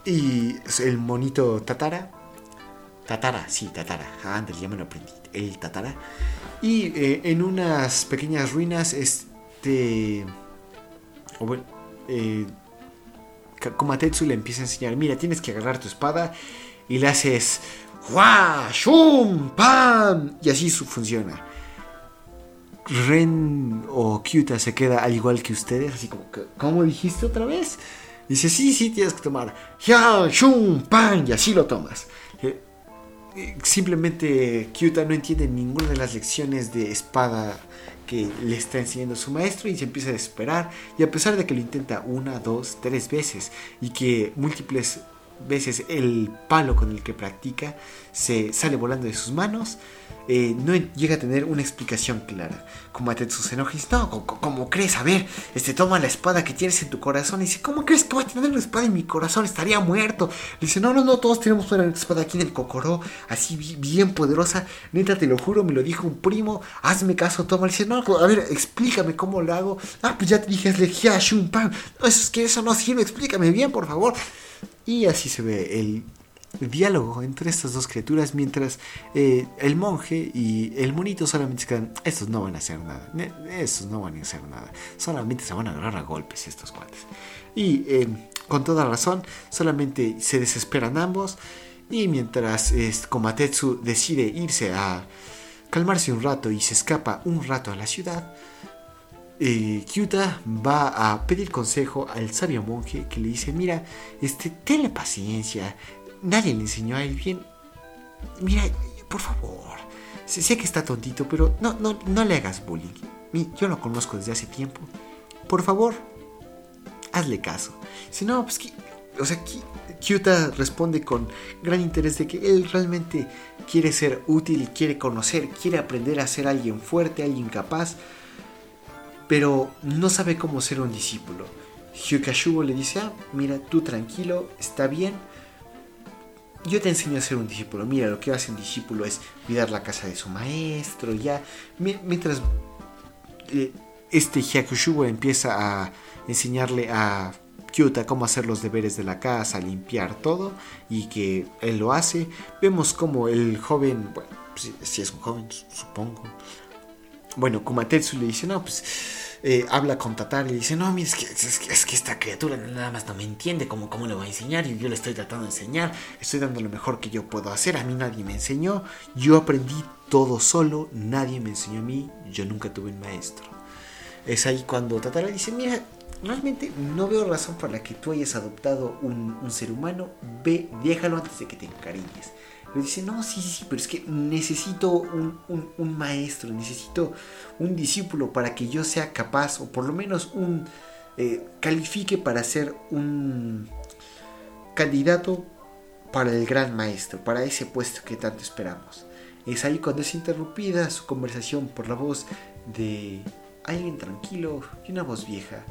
y el monito Tatara. Tatara, sí, Tatara. Antes ya me lo aprendí. El Tatara. Y eh, en unas pequeñas ruinas, este. O bueno, eh, le empieza a enseñar: Mira, tienes que agarrar tu espada y le haces. ¡Hua! ¡Shum! ¡Pam! Y así funciona. Ren o Kyuta se queda al igual que ustedes, así como, ¿cómo dijiste otra vez? Dice, sí, sí, tienes que tomar. ¡Ya! ¡Shum! ¡Pam! Y así lo tomas. Eh, eh, simplemente Kyuta no entiende ninguna de las lecciones de espada que le está enseñando su maestro y se empieza a desesperar. Y a pesar de que lo intenta una, dos, tres veces y que múltiples veces el palo con el que practica se sale volando de sus manos, eh, no llega a tener una explicación clara. Como Atetsu se enoja no, ¿cómo crees? A ver, este, toma la espada que tienes en tu corazón. Y dice, ¿cómo crees que voy a tener una espada en mi corazón? Estaría muerto. Le dice, no, no, no, todos tenemos una espada aquí en el cocoró, así bien poderosa. Neta, te lo juro, me lo dijo un primo. Hazme caso, toma. Le dice, no, a ver, explícame cómo lo hago. Ah, pues ya te dije, legia, shun, pan. No, eso es que eso no sirve, explícame bien, por favor. Y así se ve el diálogo entre estas dos criaturas mientras eh, el monje y el monito solamente se quedan, estos no van a hacer nada, estos no van a hacer nada, solamente se van a agarrar a golpes estos cuates. Y eh, con toda razón, solamente se desesperan ambos y mientras Komatetsu decide irse a calmarse un rato y se escapa un rato a la ciudad, eh, Kyuta va a pedir consejo al sabio monje que le dice, mira, este, tenle paciencia, nadie le enseñó a él bien. Mira, por favor, sé que está tontito, pero no, no, no le hagas bullying. Yo lo conozco desde hace tiempo. Por favor, hazle caso. Si no, pues que, o sea, Kyuta responde con gran interés de que él realmente quiere ser útil, quiere conocer, quiere aprender a ser alguien fuerte, alguien capaz pero no sabe cómo ser un discípulo. Hyukashubo le dice, ah, mira, tú tranquilo, está bien. Yo te enseño a ser un discípulo. Mira, lo que hace un discípulo es cuidar la casa de su maestro, ya. Mientras eh, este Hyukashubo empieza a enseñarle a Kyuta cómo hacer los deberes de la casa, limpiar todo, y que él lo hace, vemos como el joven, bueno, si, es un joven, supongo. Bueno, Kumatetsu le dice, no, pues eh, habla con Tatar y dice, no, mira, es que, es, que, esta criatura nada más no me entiende, ¿cómo, ¿cómo le voy a enseñar? Y yo le estoy tratando de enseñar, estoy dando lo mejor que yo puedo hacer, a mí nadie me enseñó, yo aprendí todo solo, nadie me enseñó a mí, yo nunca tuve un maestro. Es ahí cuando Tatar le dice, mira, realmente no veo razón para la que tú hayas adoptado un, un ser humano, ve, déjalo antes de que te encariñes. Le dice, no, sí, sí, pero es que necesito un, maestro, necesito un discípulo para que yo sea capaz, o por lo menos un eh, califique para ser un candidato para el gran maestro, para ese puesto que tanto esperamos. Es ahí cuando es interrumpida su conversación por la voz de alguien tranquilo y una voz vieja.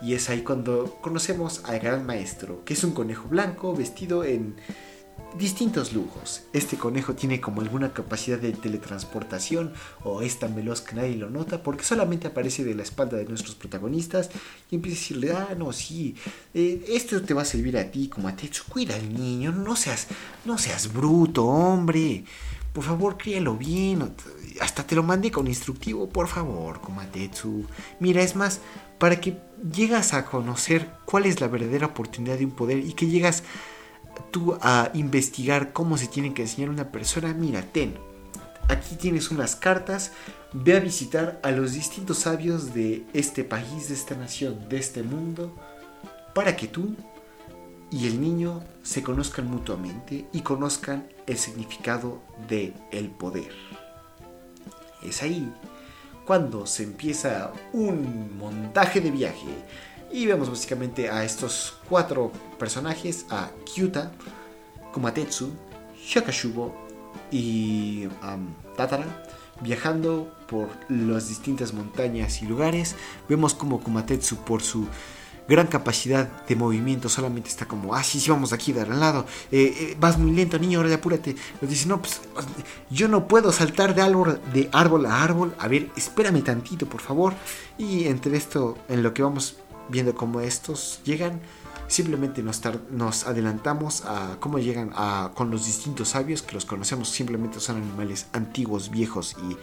Y es ahí cuando conocemos al gran maestro, que es un conejo blanco vestido en distintos lujos. Este conejo tiene como alguna capacidad de teletransportación o es tan veloz que nadie lo nota porque solamente aparece de la espalda de nuestros protagonistas y empieza a decirle, ah, no, sí, eh, esto te va a servir a ti como Tetsu, cuida al niño, no seas, no seas bruto, hombre. Por favor, críalo bien. Hasta te lo mandé con instructivo, por favor, Komatetsu. Mira, es más, para que llegas a conocer cuál es la verdadera oportunidad de un poder y que llegas tú a investigar cómo se tiene que enseñar una persona, mira, ten, aquí tienes unas cartas, ve a visitar a los distintos sabios de este país, de esta nación, de este mundo, para que tú y el niño se conozcan mutuamente y conozcan el significado de el poder. Es ahí cuando se empieza un montaje de viaje y vemos básicamente a estos cuatro personajes, a Kyuta, Kumatetsu, Hyakashubo y Tatara, viajando por las distintas montañas y lugares. Vemos como Kumatetsu por su gran capacidad de movimiento, solamente está como, ah, sí, sí, vamos aquí, de al lado, eh, eh, vas muy lento, niño, ahora apúrate. Nos dice, no, pues yo no puedo saltar de árbol, de árbol a árbol, a ver, espérame tantito, por favor. Y entre esto, en lo que vamos viendo cómo estos llegan, simplemente nos, nos adelantamos a cómo llegan a, con los distintos sabios, que los conocemos, simplemente son animales antiguos, viejos y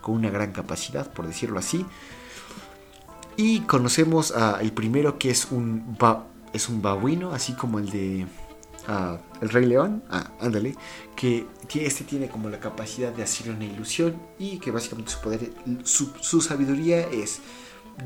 con una gran capacidad, por decirlo así. Y conocemos al primero que es un, es un babuino, así como el de El Rey León. Ah, ándale. Que este tiene como la capacidad de hacer una ilusión y que básicamente su poder, su, sabiduría es...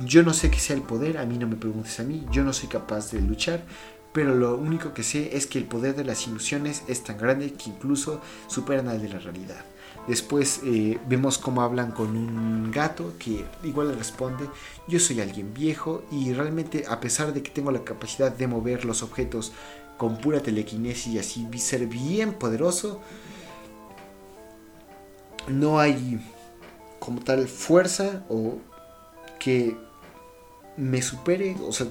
Yo no sé qué sea el poder, a mí no me preguntes a mí, yo no soy capaz de luchar, pero lo único que sé es que el poder de las ilusiones es tan grande que incluso superan al de la realidad. Después eh, vemos cómo hablan con un gato que igual le responde, yo soy alguien viejo y realmente a pesar de que tengo la capacidad de mover los objetos con pura telequinesis y así ser bien poderoso, no hay como tal fuerza o que me supere, o sea,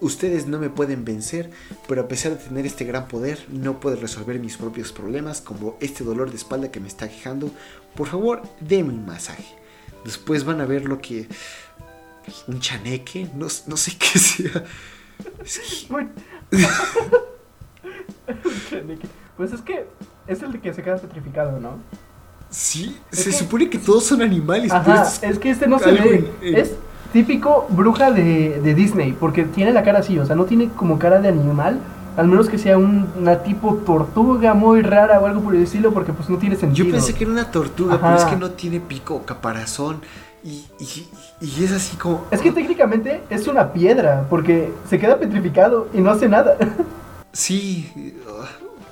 ustedes no me pueden vencer, pero a pesar de tener este gran poder, no puedo resolver mis propios problemas, como este dolor de espalda que me está quejando. Por favor, denme un masaje. Después van a ver lo que... Un chaneque, no, sé qué sea. Pues es que es el de que se queda petrificado, ¿no? Sí, se supone que todos son animales. Ajá, es, que este no se ve. Es típico bruja de, Disney, porque tiene la cara así, o sea, no tiene como cara de animal, al menos que sea una tipo tortuga muy rara o algo por el estilo, porque pues no tiene sentido. Yo pensé que era una tortuga, pero es que no tiene pico o caparazón. Y, y, es así como... Es que técnicamente es una piedra, porque se queda petrificado y no hace nada. Sí,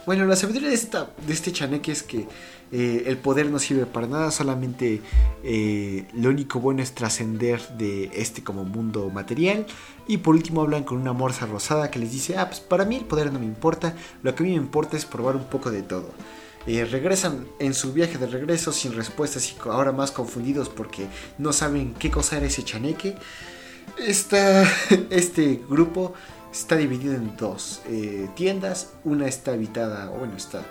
bueno, la sabiduría de, esta, este chaneque es que eh, el poder no sirve para nada, solamente eh, lo único bueno es trascender de este como mundo material. Y por último hablan con una morsa rosada que les dice, ah, pues para mí el poder no me importa, lo que a mí me importa es probar un poco de todo. Eh, regresan en su viaje de regreso sin respuestas y ahora más confundidos porque no saben qué cosa era ese chaneque. este grupo está dividido en dos tiendas, una está habitada, o bueno, está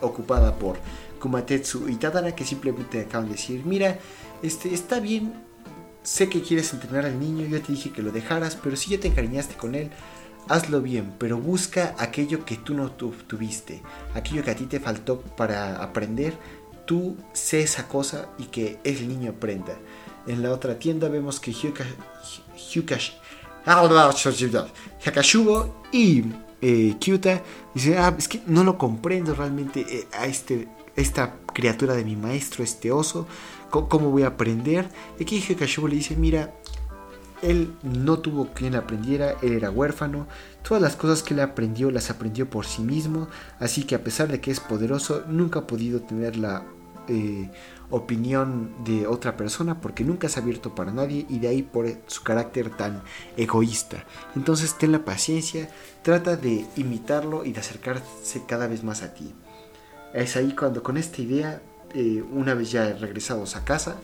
ocupada por Kumatetsu y Tadara que simplemente acaban de decir, mira, este, está bien, sé que quieres entrenar al niño, yo te dije que lo dejaras, pero si ya te encariñaste con él, hazlo bien, pero busca aquello que tú no tuviste, aquello que a ti te faltó para aprender, tú sé esa cosa y que el niño aprenda. En la otra tienda vemos que Hyuka, Hakashubo y eh, Kyuta dice, ah, es que no lo comprendo realmente eh, a este, esta criatura de mi maestro, este oso, ¿cómo, voy a aprender? Y aquí Hikashubo le dice, mira, él no tuvo quien le aprendiera, él era huérfano, todas las cosas que él aprendió las aprendió por sí mismo, así que a pesar de que es poderoso, nunca ha podido tener la eh, opinión de otra persona porque nunca ha abierto para nadie y de ahí por su carácter tan egoísta. Entonces ten la paciencia, trata de imitarlo y de acercarse cada vez más a ti. Es ahí cuando con esta idea, eh, una vez ya regresados a casa,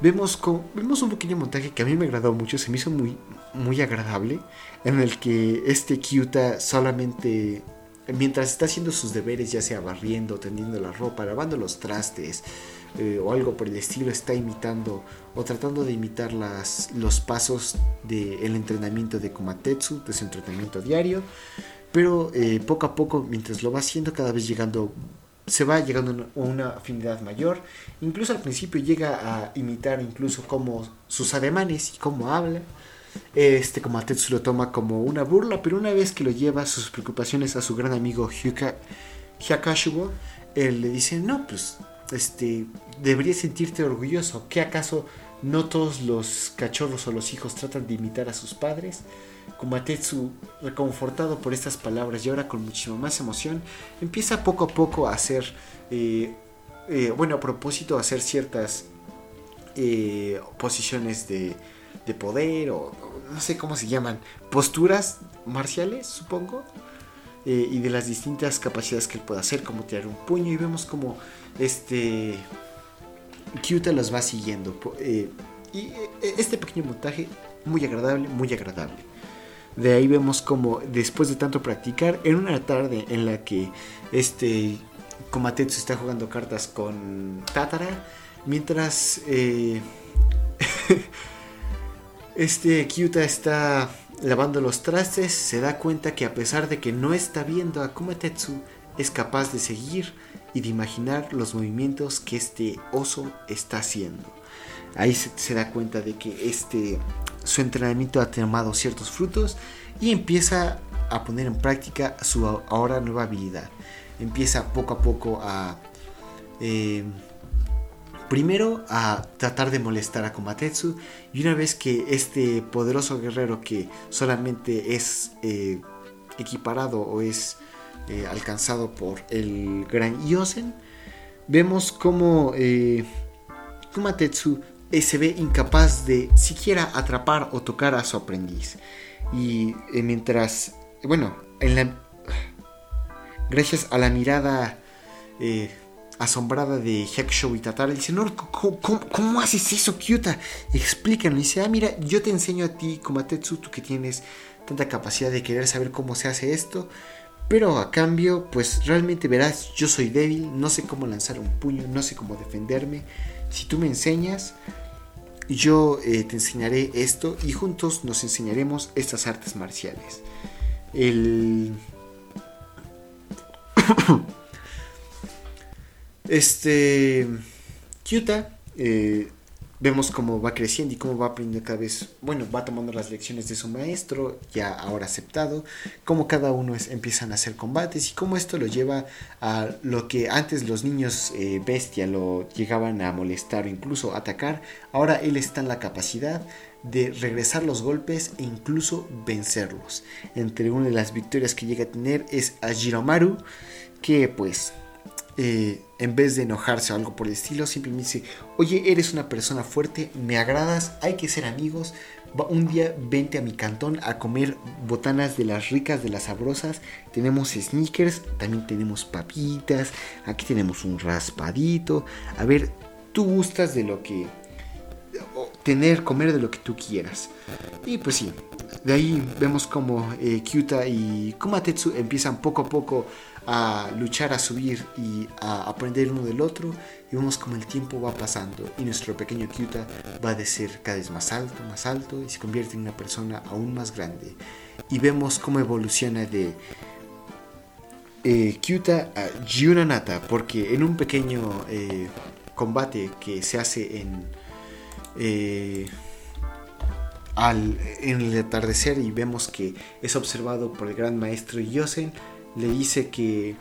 vemos, vemos un pequeño montaje que a mí me agradó mucho, se me hizo muy, muy agradable, en el que este Kyuta solamente mientras está haciendo sus deberes, ya sea barriendo, tendiendo la ropa, lavando los trastes eh, o algo por el estilo, está imitando o tratando de imitar las, los pasos del entrenamiento de Komatetsu, de su entrenamiento diario. Pero eh, poco a poco, mientras lo va haciendo, cada vez llegando, se va llegando a una afinidad mayor. Incluso al principio llega a imitar incluso como sus ademanes y cómo habla. Este como Atetsu lo toma como una burla, pero una vez que lo lleva sus preocupaciones a su gran amigo Hyuka, Hyakashubo, él le dice, no, pues, este, deberías sentirte orgulloso. ¿Qué acaso no todos los cachorros o los hijos tratan de imitar a sus padres? Como Atetsu, reconfortado por estas palabras y ahora con muchísima más emoción, empieza poco a poco a hacer, eh, eh, bueno, a propósito, a hacer ciertas eh, posiciones de, de poder o, no sé cómo se llaman, posturas marciales, supongo, eh, y de las distintas capacidades que él puede hacer, como tirar un puño, y vemos como este Kyuta los va siguiendo. Eh, y eh, este pequeño montaje, muy agradable, muy agradable. De ahí vemos como después de tanto practicar, en una tarde en la que este Komatetsu está jugando cartas con Tatara, mientras este Kyuta está lavando los trastes, se da cuenta que a pesar de que no está viendo a Komatetsu, es capaz de seguir y de imaginar los movimientos que este oso está haciendo. Ahí se, da cuenta de que este, su entrenamiento ha tomado ciertos frutos y empieza a poner en práctica su ahora nueva habilidad. Empieza poco a poco a... Eh, primero a tratar de molestar a Komatetsu y una vez que este poderoso guerrero que solamente es eh, equiparado o es eh, alcanzado por el gran Yosen, vemos como eh, Kumatetsu eh, se ve incapaz de siquiera atrapar o tocar a su aprendiz. Y mientras, bueno, en la, gracias a la mirada asombrada de Heksho y Tatara, dice, no, ¿cómo, haces eso, Kyuta? Explícanos. dice, ah, mira, yo te enseño a ti, Kumatetsu, tú que tienes tanta capacidad de querer saber cómo se hace esto. Pero a cambio, pues realmente verás, yo soy débil, no sé cómo lanzar un puño, no sé cómo defenderme. Si tú me enseñas, yo eh, te enseñaré esto y juntos nos enseñaremos estas artes marciales. El... este... Kyuta eh, vemos cómo va creciendo y cómo va aprendiendo cada vez, bueno, va tomando las lecciones de su maestro, ya ahora aceptado, cómo cada uno es, empiezan a hacer combates y cómo esto lo lleva a lo que antes los niños eh, bestia lo llegaban a molestar o incluso atacar, ahora él está en la capacidad de regresar los golpes e incluso vencerlos. Entre una de las victorias que llega a tener es a Jiromaru, que pues eh, en vez de enojarse o algo por el estilo, simplemente dice, oye, eres una persona fuerte, me agradas, hay que ser amigos, un día vente a mi cantón a comer botanas de las ricas, de las sabrosas, tenemos sneakers, también tenemos papitas, aquí tenemos un raspadito, a ver, tú gustas de lo que... tener, comer de lo que tú quieras. Y pues sí, de ahí vemos como eh, Kyuta y Kumatetsu empiezan poco a poco a luchar, a subir y a aprender uno del otro y vemos como el tiempo va pasando y nuestro pequeño Kyuta va de ser cada vez más alto, más alto y se convierte en una persona aún más grande. Y vemos cómo evoluciona de eh, Kyuta a Gyunanata porque en un pequeño eh, combate que se hace en eh, al, en el atardecer y vemos que es observado por el gran maestro Yosen le dice que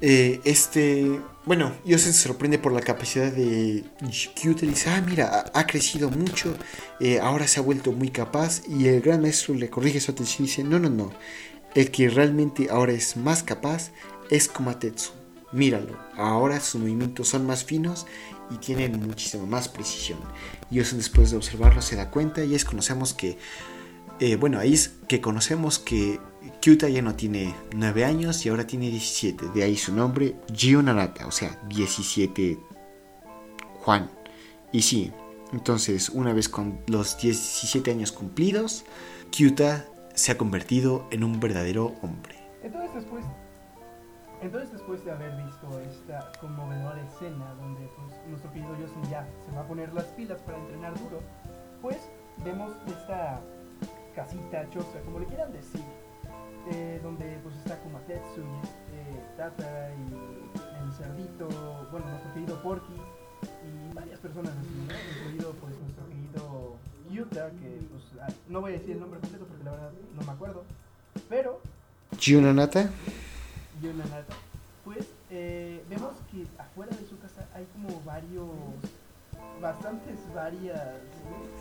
eh, este, bueno, Yosen se sorprende por la capacidad de y dice, ah, mira, ha, crecido mucho, eh, ahora se ha vuelto muy capaz y el gran maestro le corrige su atención y dice, no, no, no, el que realmente ahora es más capaz es Komatetsu, míralo, ahora sus movimientos son más finos y tienen muchísima más precisión. Yosen después de observarlo se da cuenta y es conocemos que, eh, bueno, ahí es que conocemos que Kyuta ya no tiene 9 años y ahora tiene 17. De ahí su nombre, Gio Narata, o sea, 17 Juan. Y sí, entonces una vez con los 17 años cumplidos, Kyuta se ha convertido en un verdadero hombre. Entonces después, entonces después de haber visto esta conmovedora escena donde pues, nuestro querido Yosen ya se va a poner las pilas para entrenar duro, pues vemos esta casita, choza, como le quieran decir, eh, donde pues está Kumatetsu y este, Tata y el cerdito, bueno, nuestro querido Porky y varias personas así, incluido pues nuestro querido Yuta, que pues ah, no voy a decir el nombre completo porque la verdad no me acuerdo, pero... Junanata. Junanata. Pues eh, vemos que afuera de su casa hay como varios, bastantes varias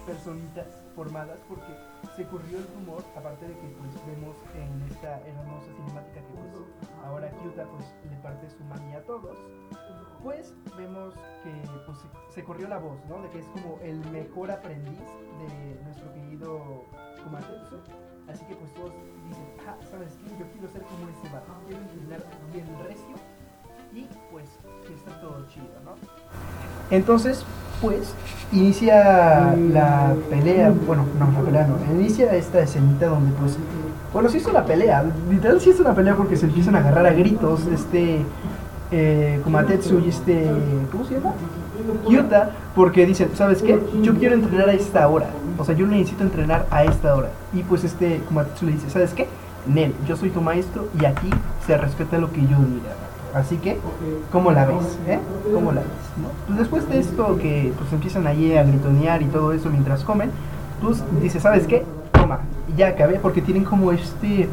personitas formadas porque se corrió el rumor, aparte de que pues vemos en esta hermosa cinemática que pues ahora Kyuta pues le parte su manía a todos, pues vemos que pues se, corrió la voz, ¿no? De que es como el mejor aprendiz de nuestro querido Kumatetsu. Así que pues todos dicen, ah, ¿sabes qué? Yo quiero ser como ese vato, quiero entrenar bien recio y pues que está todo chido, ¿no? Entonces, pues inicia la pelea, bueno, no, la pelea no, inicia esta escenita donde pues, bueno, sí es una pelea, literal sí es una pelea porque se empiezan a agarrar a gritos, este, eh, Kumatetsu y este, ¿cómo se llama? Yuta, porque dicen, ¿sabes qué? Yo quiero entrenar a esta hora, o sea, yo necesito entrenar a esta hora, y pues este Kumatetsu le dice, ¿sabes qué? Nel, yo soy tu maestro y aquí se respeta lo que yo diga. Así que, ¿cómo la ves? Eh? ¿Cómo la ves? Pues después de esto que pues empiezan allí a gritonear y todo eso mientras comen, pues dice, ¿sabes qué? Toma, ya acabé porque tienen como este,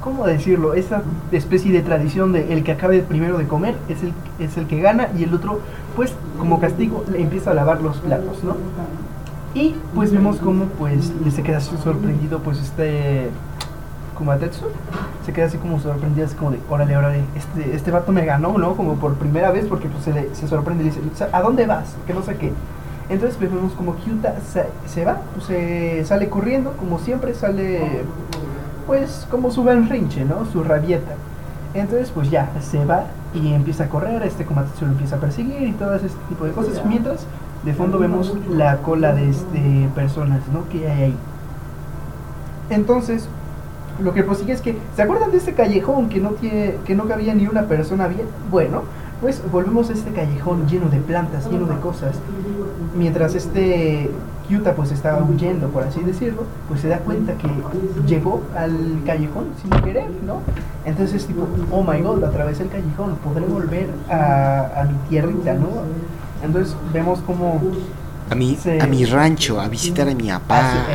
¿cómo decirlo? Esa especie de tradición de el que acabe primero de comer es el, es el que gana y el otro, pues como castigo, le empieza a lavar los platos, ¿no? Y pues vemos como pues se queda sorprendido pues este Kumatetsu se queda así como sorprendido, así como de, órale, órale, este, este vato me ganó, ¿no? Como por primera vez, porque pues se, se sorprende y dice, ¿a dónde vas? Que no sé qué. Entonces pues, vemos como Kyuta se, va, pues se sale corriendo, como siempre sale, pues como su rinche, ¿no? Su rabieta. Entonces pues ya, se va y empieza a correr, este Kumatetsu lo empieza a perseguir y todo ese tipo de cosas, mientras de fondo vemos la cola de este personas, ¿no? Que hay ahí. Entonces, lo que prosigue es que, ¿se acuerdan de este callejón que no, tiene, que no cabía ni una persona bien? Bueno, pues volvemos a este callejón lleno de plantas, lleno de cosas. Mientras este Kyuta pues estaba huyendo, por así decirlo, pues se da cuenta que llegó al callejón sin querer, ¿no? Entonces tipo, oh my god, atravesé el callejón, podré volver a, a mi tierrita, ¿no? Entonces vemos como a mi, a mi rancho, a visitar a mi papá,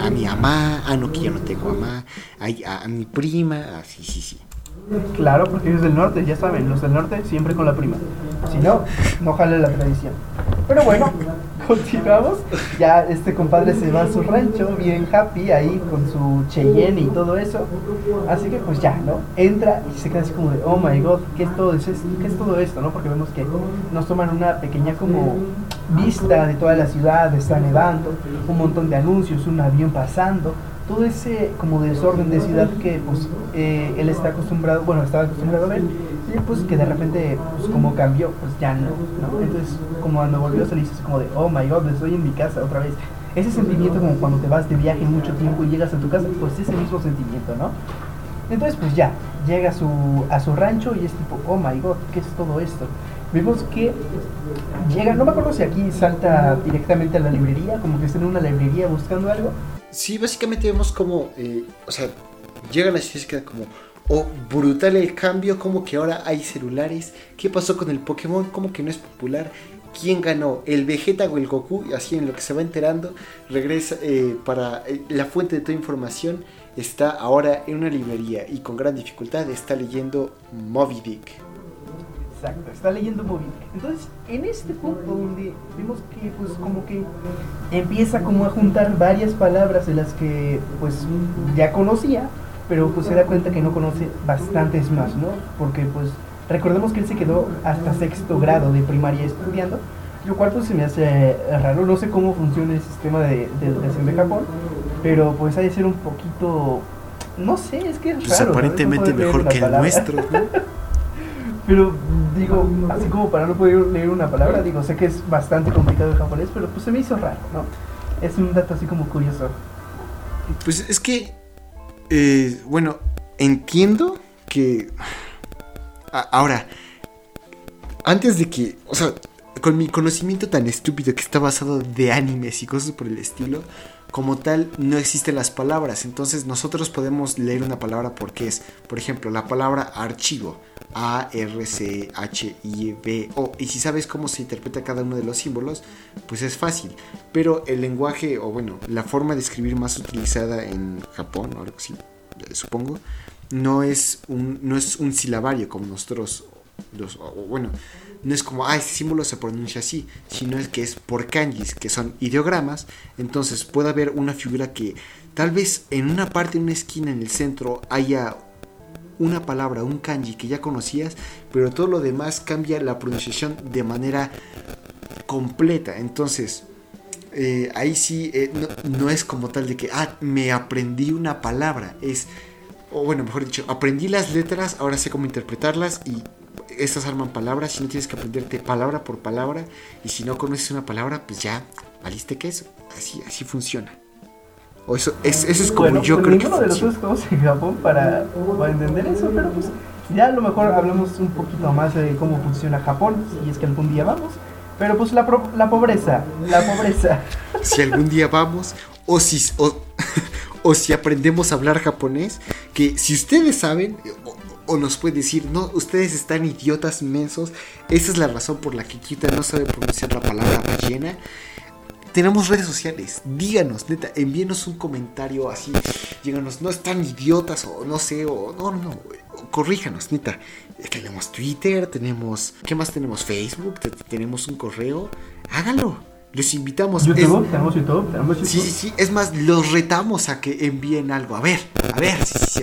A, mi mamá, ah no que yo no tengo mamá, a, a mi prima, ah, sí, sí, sí. Claro, porque ellos del norte, ya saben, los del norte siempre con la prima. Si no, no jale la tradición. Pero bueno, continuamos. Ya este compadre se va a su rancho, bien happy ahí con su Cheyenne y todo eso. Así que pues ya, ¿no? Entra y se queda así como de, oh my god, ¿qué es todo, eso? ¿Qué es todo esto, no? Porque vemos que nos toman una pequeña como vista de toda la ciudad, está nevando, un montón de anuncios, un avión pasando todo ese como desorden de ciudad que pues eh, él está acostumbrado, bueno, estaba acostumbrado a ver, y pues que de repente pues como cambió, pues ya no, ¿no? Entonces como cuando volvió se le dice como de, oh my god, estoy en mi casa otra vez. Ese sentimiento como cuando te vas de viaje mucho tiempo y llegas a tu casa, pues ese mismo sentimiento, ¿no? Entonces pues ya, llega a su, a su rancho y es tipo, oh my god, ¿qué es todo esto? Vemos que llega, no me acuerdo si aquí salta directamente a la librería, como que está en una librería buscando algo, Sí, básicamente vemos como, eh, o sea, llegan las y queda como, oh, brutal el cambio, como que ahora hay celulares, ¿qué pasó con el Pokémon? Como que no es popular, ¿quién ganó? ¿El Vegeta o el Goku? Así en lo que se va enterando, regresa eh, para eh, la fuente de toda información, está ahora en una librería y con gran dificultad está leyendo Moby Dick. Exacto, está leyendo móvil. Entonces, en este punto donde vemos que pues como que empieza como a juntar varias palabras de las que pues ya conocía, pero pues se da cuenta que no conoce bastantes más, ¿no? Porque pues recordemos que él se quedó hasta sexto grado de primaria estudiando, lo cual pues se me hace raro, no sé cómo funciona el sistema de, educación de Japón, pero pues hay que ser un poquito, no sé, es que es pues, aparentemente mejor que el nuestro, ¿no? Pero digo, así como para no poder leer una palabra, digo, sé que es bastante complicado el japonés, pero pues se me hizo raro, ¿no? Es un dato así como curioso. Pues es que, eh, bueno, entiendo que... ahora, antes de que, o sea, con mi conocimiento tan estúpido que está basado de animes y cosas por el estilo, como tal no existen las palabras. Entonces nosotros podemos leer una palabra porque es, por ejemplo, la palabra archivo. A, R, C, H, I, B, O. Y si sabes cómo se interpreta cada uno de los símbolos, pues es fácil. Pero el lenguaje, o bueno, la forma de escribir más utilizada en Japón, o algo así, supongo, no es un, no es un silabario como nosotros, los, bueno, no es como, ah, ese símbolo se pronuncia así, sino es que es por kanjis, que son ideogramas. Entonces puede haber una figura que tal vez en una parte, en una esquina, en el centro, haya una palabra, un kanji que ya conocías, pero todo lo demás cambia la pronunciación de manera completa. Entonces, eh, ahí sí eh, no, es como tal de que, ah, me aprendí una palabra. Es, o bueno, mejor dicho, aprendí las letras, ahora sé cómo interpretarlas y estas arman palabras, si no tienes que aprenderte palabra por palabra, y si no conoces una palabra, pues ya, valiste queso. Así, así funciona. O eso, es, eso es como Bueno, yo pues creo que ninguno de los dos estamos en Japón para, para entender eso, pero pues ya a lo mejor hablamos un poquito más de cómo funciona Japón, si es que algún día vamos. Pero pues la, pro- la pobreza, la pobreza. Si algún día vamos, o si, o, o si aprendemos a hablar japonés, que si ustedes saben, o, o nos puede decir, no, ustedes están idiotas mensos, esa es la razón por la que Kita no sabe pronunciar la palabra ballena. Tenemos redes sociales, díganos, neta, envíenos un comentario así, díganos, no están idiotas o no sé, o no, no, no, corríjanos, neta. Tenemos Twitter, tenemos, ¿qué más tenemos? Facebook, te- tenemos un correo, háganlo, los invitamos. Es- YouTube, tenemos YouTube, tenemos YouTube. Sí, sí, sí. Es más, los retamos a que envíen algo. A ver, a ver, sí, sí, sí.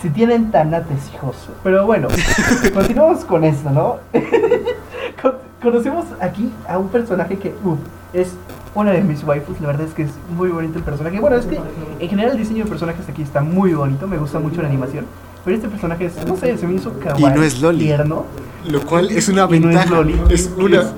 Si tienen tanates, hijos. Pero bueno, continuamos con esto, ¿no? Con- Conocemos aquí a un personaje que uf, es una de mis waifus. La verdad es que es muy bonito el personaje. Bueno, es que en general el diseño de personajes aquí está muy bonito. Me gusta mucho la animación. Pero este personaje es, no sé, se me hizo kawaii. no es loli. Tierno. Lo cual es una Y no es ventaja. loli. Es una.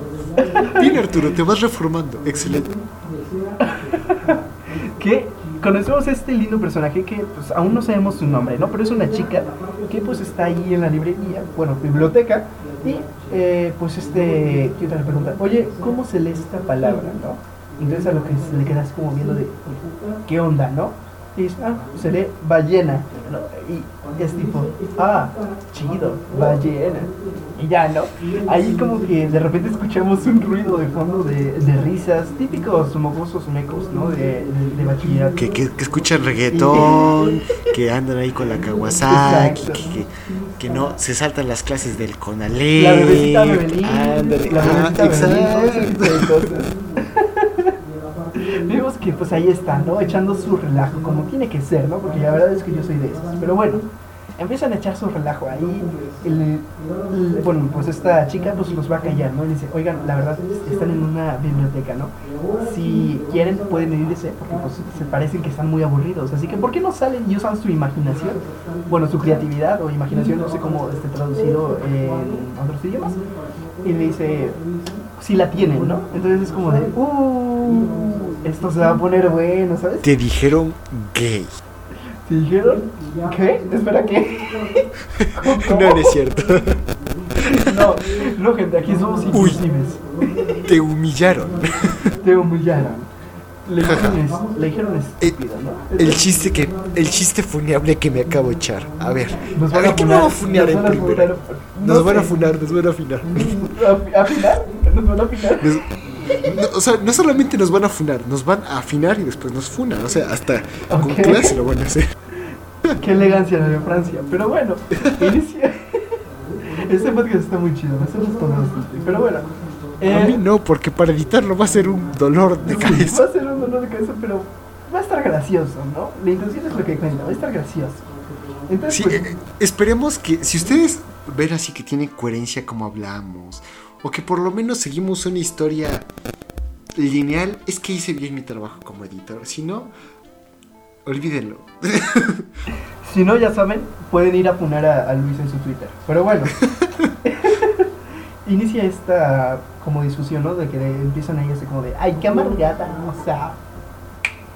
Bien, Arturo, te vas reformando. Excelente. que conocemos a este lindo personaje que pues aún no sabemos su nombre, ¿no? Pero es una chica que pues está ahí en la librería, bueno, biblioteca, y eh, pues este, ¿qué otra pregunta? Oye, ¿cómo se lee esta palabra, no? Entonces a lo que se le quedas como viendo de, ¿qué onda, no? Dice, ah, se lee ballena, ¿no? Y es tipo, ah, chido, ballena. Y ya, ¿no? Ahí como que de repente escuchamos un ruido de fondo de, de risas, típicos mocosos mecos, ¿no? De, de, de bachillerato. Que, que, que escuchan reggaetón, que andan ahí con la Kawasaki, que, que, que no se saltan las clases del Conalep. La bebecita Bebelín, la ah, bebecita Bebelín, tipo de exacto. Que pues ahí está, ¿no? Echando su relajo, como tiene que ser, ¿no? Porque la verdad es que yo soy de esos. Pero bueno, empiezan a echar su relajo ahí. el- bueno, pues esta chica pues los va a callar, ¿no? Y dice, oigan, la verdad están en una biblioteca, ¿no? Si quieren pueden irse, porque pues se parecen que están muy aburridos. Así que, ¿por qué no salen y usan su imaginación? Bueno, su creatividad o imaginación, no sé cómo esté traducido en otros idiomas. Y le dice, si la tienen, ¿no? Entonces es como de, uh, esto se va a poner bueno, ¿sabes? Te dijeron gay. ¿Te dijeron? ¿Qué? Espera, ¿qué? ¿Cómo? No, no es cierto. No, no, gente, aquí somos Uy. inclusives. Te humillaron. Te humillaron. Le dijeron, le dijeron estúpido, ¿no? El chiste que el chiste funeable que me acabo de echar. A ver, Nos a ver a ¿qué me funar, va a funear en primero? Nos no van a funar, nos van a funar. ¿A- ¿Afinar? ¿Nos van a afinar? No, o sea, no solamente nos van a funar, nos van a afinar y después nos funan. O sea, hasta con Ok. clase lo van a hacer. Qué elegancia la de Francia. Pero bueno, inicia. Este podcast está muy chido, me está gustando bastante. Pero bueno, eh, A mí no, porque para editarlo va a ser un dolor de sí, cabeza. va a ser un dolor de cabeza, pero va a estar gracioso, ¿no? La intención es lo que cuenta, va a estar gracioso. Entonces, Sí, pues, eh, esperemos que si ustedes ven así que tiene coherencia como hablamos, o que por lo menos seguimos una historia lineal, es que hice bien mi trabajo como editor. Si no, olvídenlo. si no, ya saben, pueden ir a punar a, a Luis en su Twitter. Pero bueno, inicia esta como discusión, ¿no? De que empiezan ahí así como de, ay, qué amargada, o sea,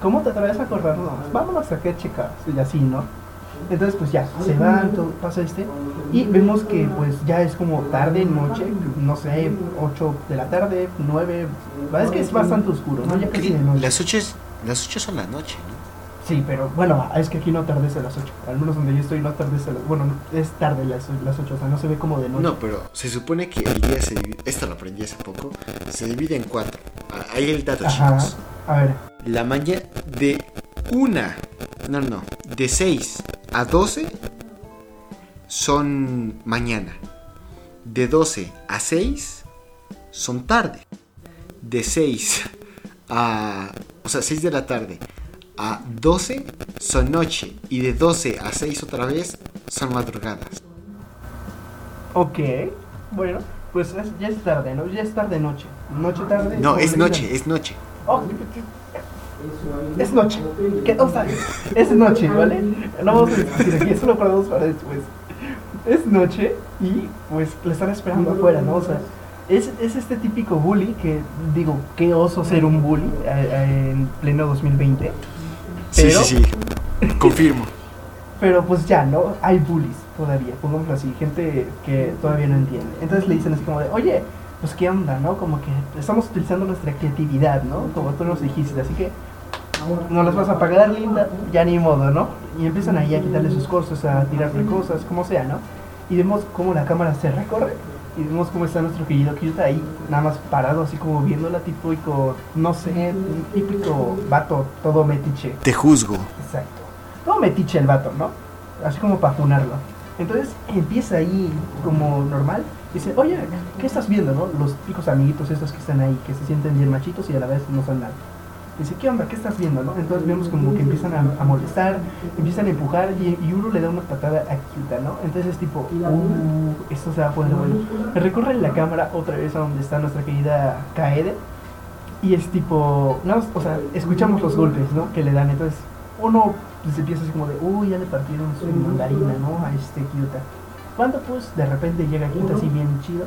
¿cómo te atreves a acordarnos? Vámonos a que chicas, y así, ¿no? Entonces, pues ya, se van, todo, pasa este, y vemos que pues ya es como tarde, noche, no sé, 8 de la tarde, 9, es que es bastante oscuro, ¿no? Ya casi de noche. Las ocho, es- las ocho son la noche, ¿no? Sí, pero bueno, es que aquí no atardece a las 8. Al menos donde yo estoy no atardece a las... Bueno, no, es tarde las, las 8, o sea, no se ve como de noche. No, pero se supone que el día se divide, esto lo aprendí hace poco, se divide en cuatro. Ah, Ahí el dato, Ajá. chicos. A ver, La mañana de una, no, no, de 6 a 12 son mañana. De 12 a 6 son tarde. De 6 a, o sea, 6 de la tarde a 12 son noche. Y de 12 a 6 otra vez son madrugadas. ok. Bueno, pues es- ya es tarde, ¿no? Ya es tarde noche. Noche tarde. No, es noche, es noche. Oh, es noche. ¿Qué? O sea, es noche, ¿vale? No vamos a discutir aquí, eso lo guardamos para después. es noche y pues le están esperando afuera, ¿no? O sea, es, es este típico bully que, digo, qué oso ser un bully eh, eh, en pleno 2020. Sí, Pero- sí, sí. Confirmo. Pero pues ya, ¿no? Hay bullies todavía, pongámoslo así, gente que todavía no entiende. Entonces le dicen así como de, oye, pues qué onda, ¿no? Como que estamos utilizando nuestra creatividad, ¿no? Como tú nos dijiste, así que no las vas a pagar, linda, ya ni modo, ¿no? Y empiezan ahí a quitarle sus cosas, a tirarle cosas, como sea, ¿no? Y vemos cómo la cámara se recorre y vemos cómo está nuestro querido Kyuta ahí, nada más parado, así como viéndola, típico, no sé, un típico vato todo metiche. Te juzgo. Exacto. Todo metiche el vato, ¿no? Así como para funarlo. Entonces empieza ahí como normal. Dice, oye, ¿qué estás viendo, no? Los típicos amiguitos estos que están ahí, que se sienten bien machitos y a la vez no son nada. Dice, ¿qué onda? ¿Qué estás viendo, no? Entonces vemos como que empiezan a, molestar, empiezan a empujar y, uno le da una patada a Kyuta, ¿no? Entonces es tipo, uh, esto se va a poner bueno. Recorre la cámara otra vez a donde está nuestra querida Kaede y es tipo, no, o sea, escuchamos los golpes, ¿no? Que le dan, entonces uno pues, empieza así como de, uy, ya le partieron su mandarina, ¿no? A este Kyuta. Cuando pues de repente llega Kyuta así bien chido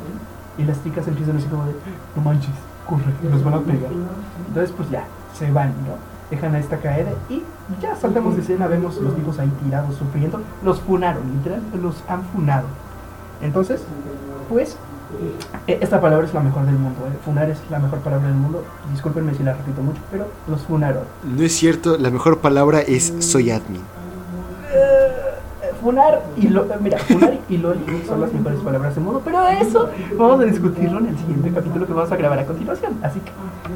y las chicas empiezan así como de, no manches, corre, nos van a pegar. Entonces pues ya, se van, ¿no? Dejan a esta caer y ya saltamos de escena, vemos los tipos ahí tirados, sufriendo. Los funaron, literal, los han funado. Entonces, pues, eh, esta palabra es la mejor del mundo, ¿eh? Funar es la mejor palabra del mundo. Discúlpenme si la repito mucho, pero los funaron. No es cierto, la mejor palabra es soy admin. Eh, Funar y lo, eh, mira, funar y loli son las mejores palabras del mundo, pero eso vamos a discutirlo en el siguiente capítulo que vamos a grabar a continuación. Así que,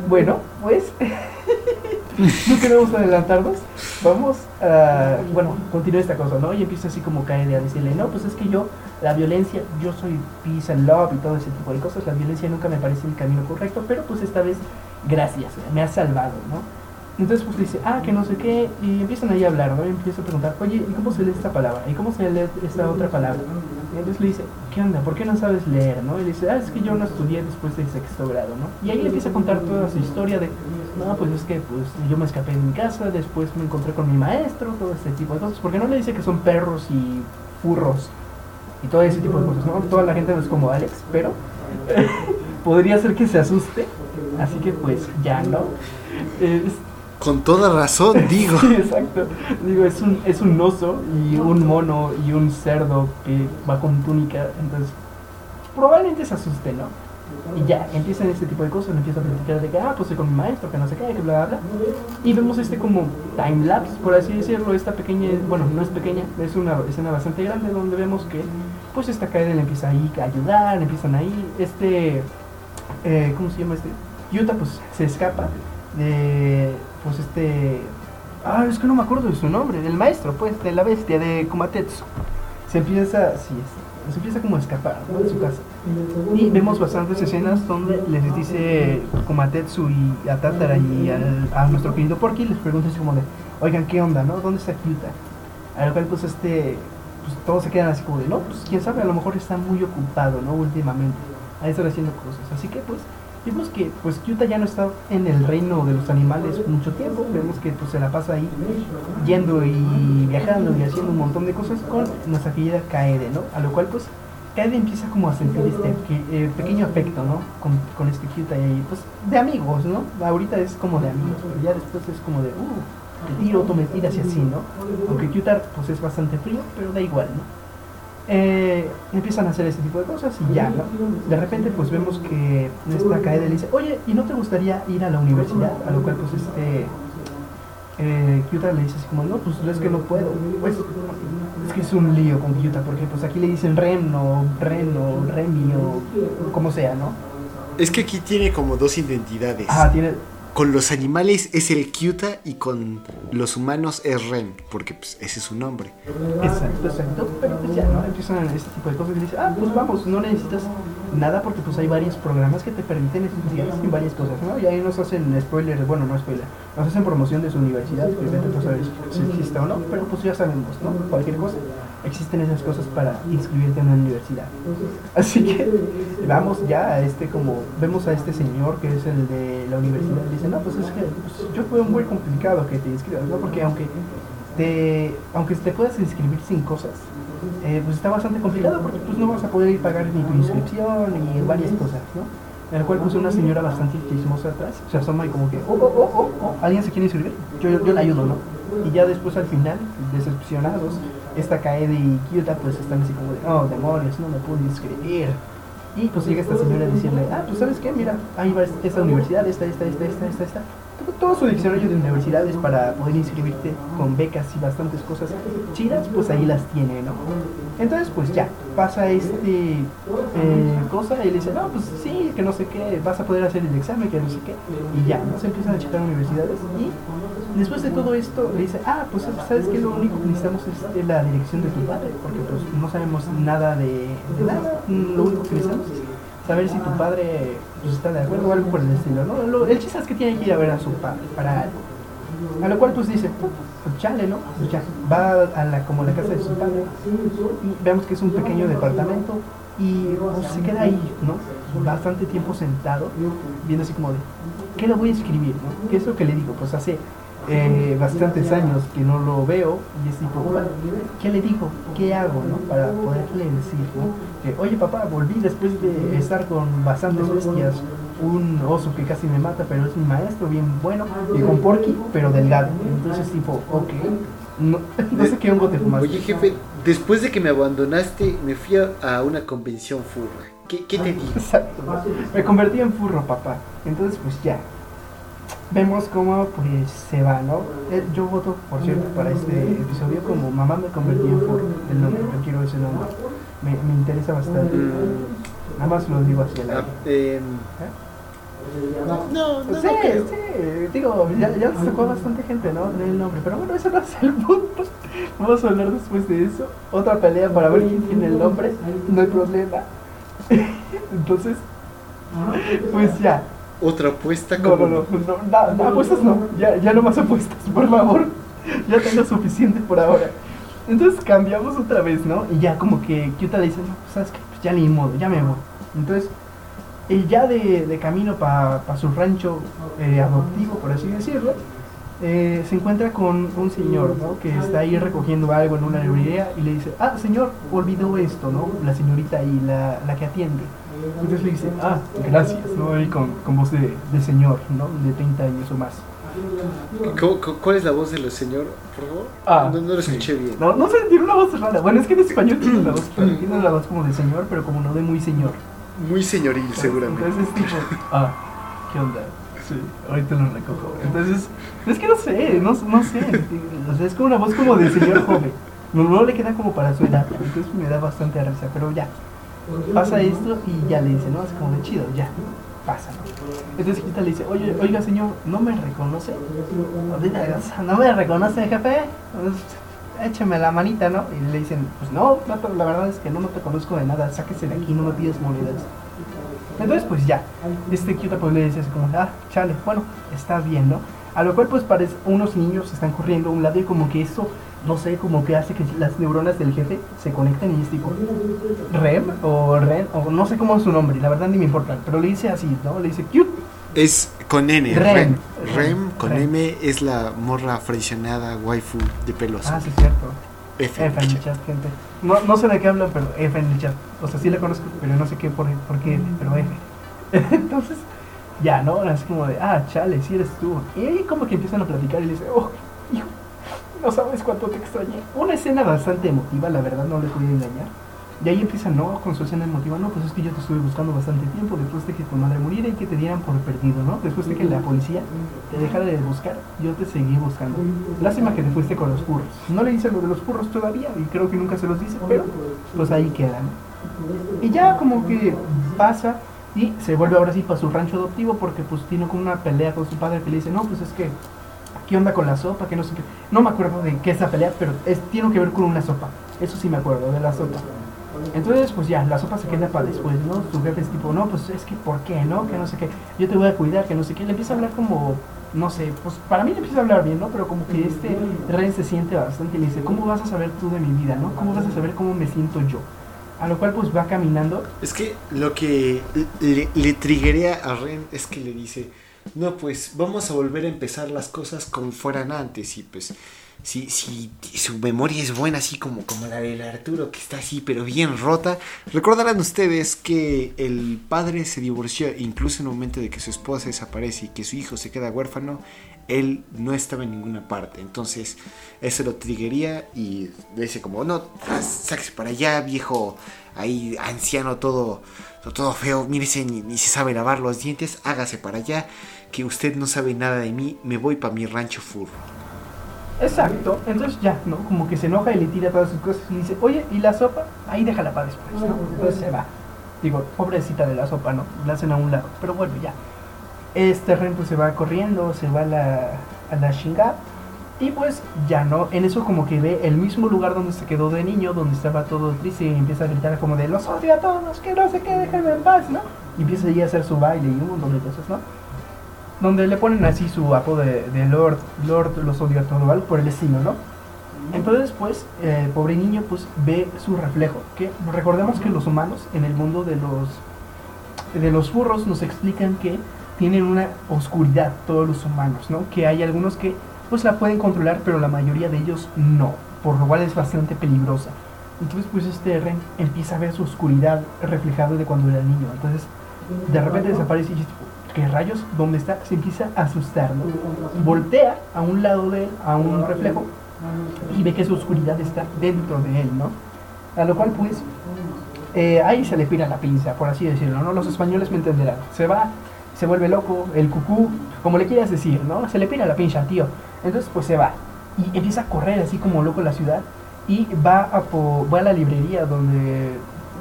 bueno, pues no queremos adelantarnos. Vamos a, bueno, continúa esta cosa, ¿no? Y empieza así como cae a decirle, no, pues es que yo, la violencia, yo soy peace and love y todo ese tipo de cosas. La violencia nunca me parece el camino correcto, pero pues esta vez, gracias, me ha salvado, ¿no? Entonces pues dice, ah, que no sé qué, y empiezan ahí a hablar, ¿no? Y empieza a preguntar, oye, ¿y cómo se lee esta palabra? ¿Y cómo se lee esta otra palabra? Y entonces le dice, ¿qué onda? ¿Por qué no sabes leer, no? Y le dice, ah, es que yo no estudié después de sexto grado, ¿no? Y ahí le empieza a contar toda su historia de, no, pues es que pues yo me escapé de mi casa, después me encontré con mi maestro, todo este tipo de cosas. Porque no le dice que son perros y furros y todo ese tipo de cosas, ¿no? Toda la gente no es como Alex, pero podría ser que se asuste. Así que pues ya, ¿no? Es- Con toda razón, digo. Sí, exacto. Digo, es un, es un oso y un mono y un cerdo que va con túnica, entonces probablemente se asuste, ¿no? Y ya, empiezan este tipo de cosas, empieza a platicar de que, ah, pues soy con mi maestro, que no sé qué, que bla, bla, bla. Y vemos este como time lapse, por así decirlo, esta pequeña, bueno, no es pequeña, es una escena bastante grande donde vemos que, pues esta le empieza ahí a ayudar, empiezan ahí, este, eh, ¿cómo se llama este? Yuta pues se escapa de, pues este, ah, es que no me acuerdo de su nombre, del maestro, pues, de la bestia, de Kumatetsu. Se empieza, sí, se empieza como a escapar ¿no? de su casa. Y vemos bastantes escenas donde les dice Kumatetsu y a Tatara y al- a nuestro querido Porky, les pregunta así como de, oigan, ¿qué onda, no? ¿Dónde está Kyuta? A lo cual pues este, pues todos se quedan así como de, no, pues quién sabe, a lo mejor está muy ocupado, ¿no? Últimamente, a estar haciendo cosas. Así que pues, vemos que pues Kyuta ya no está en el reino de los animales mucho tiempo, vemos que pues se la pasa ahí yendo y viajando y haciendo un montón de cosas con nuestra querida Kaede, ¿no? A lo cual pues Kaede empieza como a sentir este eh, pequeño afecto, ¿no? Con, con este Kyuta y pues de amigos, ¿no? Ahorita es como de amigos, pero ya después es como de, uh, te tiro, tú me tiras y así, ¿no? Aunque Kyuta pues es bastante frío, pero da igual, ¿no? Eh, empiezan a hacer ese tipo de cosas y ya, ¿no? De repente pues vemos que esta Kaede le dice, oye, ¿y no te gustaría ir a la universidad? A lo cual pues este eh, Kyuta le dice así como, no, pues es que no puedo. Pues es que es un lío con Kyuta, porque pues aquí le dicen Ren o Ren o Remi o como sea, ¿no? Es que aquí tiene como dos identidades. Ah, tiene... Con los animales es el Kyuta y con los humanos es Ren, porque pues ese es su nombre. Exacto, exacto. Pero pues ya, ¿no? Empiezan este tipo de cosas y dice, ah, pues vamos, no necesitas nada porque pues hay varios programas que te permiten estudiar en varias cosas, ¿no? Y ahí nos hacen spoiler, bueno, no spoiler, nos hacen promoción de su universidad, si existe o no, pero pues ya sabemos, ¿no? Cualquier cosa, existen esas cosas para inscribirte en la universidad. Así que vamos ya a este como, vemos a este señor que es el de la universidad, dice, no, pues es que pues, yo fue muy complicado que te inscribas, ¿no? Porque aunque te, aunque te puedas inscribir sin cosas, eh, pues está bastante complicado porque pues no vas a poder ir pagar ni tu inscripción ni varias cosas, ¿no? En el cual pues una señora bastante chismosa atrás se asoma y como que, oh, oh, oh, oh, oh, ¿alguien se quiere inscribir? Yo, yo, yo le ayudo, ¿no? Y ya después al final, decepcionados, esta Kaede y Kyuta pues están así como de, oh, demonios, no me pude inscribir. Y pues llega esta señora a decirle, ah, pues sabes qué, mira, ahí va esta universidad, esta, esta, esta, esta, esta, esta. Todo su diccionario de universidades para poder inscribirte con becas y bastantes cosas chidas, pues ahí las tiene, ¿no? Entonces, pues ya, pasa este eh, cosa y le dice, no, pues sí, que no sé qué, vas a poder hacer el examen, que no sé qué. Y ya. Se empiezan a checar universidades y después de todo esto le dice, ah, pues sabes que lo único que necesitamos es la dirección de tu padre, porque pues no sabemos nada de, de nada, lo único que necesitamos es saber si tu padre pues, está de acuerdo o algo por el estilo, ¿no? El chiste es que tiene que ir a ver a su padre para algo. A lo cual pues dice, pues ¿no? Pues va a la, como la casa de su padre y vemos que es un pequeño departamento y pues, se queda ahí, ¿no? Bastante tiempo sentado, viendo así como de, ¿qué le voy a escribir? ¿no? ¿Qué es lo que le digo? Pues hace eh, bastantes años que no lo veo y es tipo, ¿qué le digo? ¿Qué hago? ¿no? Para poderle decir, ¿no? Que, oye papá, volví después de estar con bastantes bestias, un oso que casi me mata, pero es mi maestro, bien bueno, y con Porky, pero delgado. Entonces tipo, ok, no, no sé qué hongo te fumaste. Oye, jefe, después de que me abandonaste, me fui a, una convención furra. ¿Qué, qué te digo? Exacto. Me convertí en furro, papá. Entonces, pues ya. Vemos cómo pues se va, ¿no? Eh, Yo voto, por cierto, para este episodio como mamá me convertí en furro. El nombre, yo quiero ese nombre. Me, me interesa bastante. Mm, Nada más lo digo así al ah, ¿Eh? no, no, no Sí, creo. sí, digo, ya, ya les tocó bastante gente, ¿no? Tener el nombre, pero bueno, eso no es el punto. Vamos a hablar después de eso. Otra pelea para ver quién tiene el nombre, no hay problema. Entonces, pues ya. Otra apuesta No, como... no, no, no, no, no, apuestas no, ya, ya no más apuestas, por favor. Ya tengo suficiente por ahora. Entonces cambiamos otra vez, ¿no? Y ya como que Kyuta le dice, no, pues sabes que pues ya ni modo, ya me voy. Entonces, y ya de, de camino para su rancho eh, adoptivo, por así decirlo, eh, se encuentra con un señor, ¿no? Que está ahí recogiendo algo en una librería y le dice, ah, señor, olvidó esto, ¿no? La señorita ahí, la, la que atiende. Entonces le dice, ah, gracias, ¿no? Y con, con voz de, de señor, ¿no? De 30 años o más. ¿Cómo- cómo- ¿Cuál es la voz de la señora, por favor? Ah, no, no lo sí. escuché bien. No, no sé, tiene una voz rara. Bueno, es que en español tiene una voz, rara, tiene una voz como de señor, pero como no de muy señor. Muy señoril, seguramente. Entonces es tipo, ah, ¿qué onda? Sí, ahorita lo recojo. Entonces, es que no sé, no, no sé. O sea, es como una voz como de señor joven. No, no le queda como para su edad. Entonces me da bastante risa, pero ya. Pasa esto y ya le dice, ¿no? Es como de chido, ya. Pasa. Entonces Quita le dice, oye, oiga señor, ¿no me reconoce? ¿No me reconoce, jefe? Pues, écheme la manita, ¿no? Y le dicen, pues no, la verdad es que no, no te conozco de nada, sáquese de aquí, no me pides monedas. Entonces, pues ya, este Kyuta pues le dice así como, ah, chale, bueno, está bien, ¿no? A lo cual pues parece, unos niños están corriendo a un lado y como que eso, no sé, como que hace que las neuronas del jefe se conecten y es tipo, Rem o Ren, o no sé cómo es su nombre, la verdad ni me importa, pero le dice así, ¿no? Le dice, cute, Es con N, Rem. Rem. Rem con Rem. M es la morra fraccionada waifu de pelo ah, sí es cierto. F. F en el chat, gente. No, no sé de qué hablan, pero F en el chat. O sea, sí la conozco, pero no sé qué por, por qué pero F. Entonces, ya, ¿no? Es como de, ah, chale, sí eres tú. Y como que empiezan a platicar y le dice, oh, hijo, no sabes cuánto te extrañé. Una escena bastante emotiva, la verdad, no les voy a engañar. Y ahí empiezan, no, con su escena emotiva, no, pues es que yo te estuve buscando bastante tiempo después de que tu madre muriera y que te dieran por perdido, ¿no? Después de que la policía te dejara de buscar, yo te seguí buscando. Lástima que te fuiste con los burros. No le dice lo de los burros todavía y creo que nunca se los dice, pero pues ahí queda, ¿no? Y ya como que pasa y se vuelve ahora sí para su rancho adoptivo porque pues tiene como una pelea con su padre que le dice, no, pues es que, ¿qué onda con la sopa? Que no sé qué. No me acuerdo de qué es la pelea, pero es, tiene que ver con una sopa. Eso sí me acuerdo, de la sopa. Entonces, pues ya, la sopa se queda para después, ¿no? Su jefe es tipo, no, pues es que, ¿por qué, no? Que no sé qué, yo te voy a cuidar, que no sé qué. Le empieza a hablar como, no sé, pues para mí le empieza a hablar bien, ¿no? Pero como que este Ren se siente bastante y le dice, ¿cómo vas a saber tú de mi vida, no? ¿Cómo vas a saber cómo me siento yo? A lo cual, pues va caminando. Es que lo que le, le triguea a Ren es que le dice, no, pues vamos a volver a empezar las cosas como fueran antes y pues si, si su memoria es buena, así como, como la del Arturo, que está así, pero bien rota, recordarán ustedes que el padre se divorció, incluso en el momento de que su esposa desaparece y que su hijo se queda huérfano, él no estaba en ninguna parte. Entonces, eso lo triguería y dice como, no, sáquese para allá, viejo, ahí anciano, todo, todo feo, mírese, ni, ni se sabe lavar los dientes, hágase para allá, que usted no sabe nada de mí, me voy para mi rancho furro. Exacto, entonces ya, ¿no? Como que se enoja y le tira todas sus cosas y dice, oye, ¿y la sopa? Ahí déjala para después, ¿no? Entonces se va. Digo, pobrecita de la sopa, ¿no? La hacen a un lado, pero bueno, ya. Este Ren pues se va corriendo, se va a la, a la chingada y pues ya no, en eso como que ve el mismo lugar donde se quedó de niño, donde estaba todo triste y empieza a gritar como de los odio a todos, que no sé qué, déjenme en paz, ¿no? Y empieza allí a hacer su baile y un montón de cosas, ¿no? Donde le ponen así su apodo de, de Lord, Lord los odio a todos, ¿vale? Por el estilo, ¿no? Entonces pues, el pobre niño pues ve su reflejo, que recordemos que los humanos en el mundo de los, de los furros nos explican que tienen una oscuridad todos los humanos, ¿no? Que hay algunos que pues la pueden controlar, pero la mayoría de ellos no, por lo cual es bastante peligrosa. Entonces pues este Ren empieza a ver su oscuridad reflejada de cuando era niño. Entonces de repente desaparece y dice, ¿qué rayos? ¿Dónde está? Se empieza a asustar, ¿no? Voltea a un lado de él, a un reflejo, y ve que su oscuridad está dentro de él, ¿no? A lo cual pues eh, ahí se le pira la pinza, por así decirlo, ¿no? Los españoles me entenderán. Se va, se vuelve loco, el cucú, como le quieras decir, ¿no? Se le pira la pinza, tío. Entonces pues se va y empieza a correr así como loco en la ciudad y va a, po- va a la librería donde...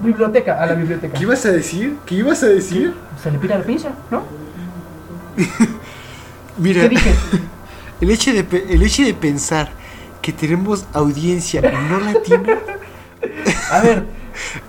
Biblioteca, a la biblioteca. ¿Qué ibas a decir? ¿Qué ibas a decir? Se le pira la pinza, ¿no? Mira, ¿Qué dije? el hecho, de, el hecho de pensar que tenemos audiencia no latina A ver,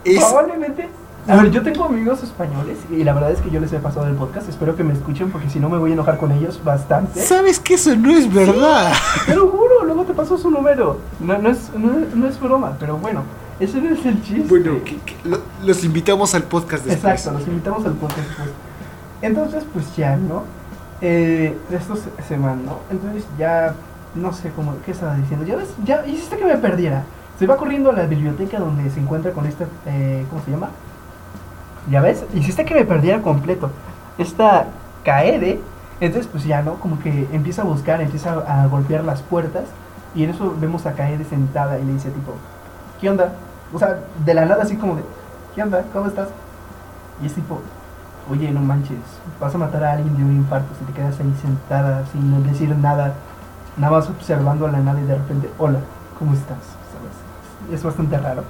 es... probablemente... A ver, yo tengo amigos españoles y la verdad es que yo les he pasado el podcast. Espero que me escuchen porque si no me voy a enojar con ellos bastante. ¿Sabes que eso no es verdad? Te lo juro, luego te paso su número. No, no, es, no, no es broma, pero bueno, ese no es el chiste. Bueno, que- que lo- los invitamos al podcast después. Exacto, los invitamos al podcast después. Entonces, pues ya, ¿no? Eh, estos se- se van, ¿no? Entonces ya, no sé cómo, ¿qué estaba diciendo? Ya ves, ya hiciste que me perdiera. Se va corriendo a la biblioteca donde se encuentra con esta, eh, ¿cómo se llama? Ya ves, hiciste que me perdiera completo. Esta Kaede, entonces pues ya, ¿no? Como que empieza a buscar, empieza a golpear las puertas y en eso vemos a Kaede sentada y le dice tipo, ¿qué onda? O sea, de la nada así como de, ¿qué onda? ¿Cómo estás? Y es tipo, oye, no manches, vas a matar a alguien de un infarto si te quedas ahí sentada sin decir nada, nada más observando a la nada y de repente, hola, ¿cómo estás? ¿Sabes? Es bastante raro.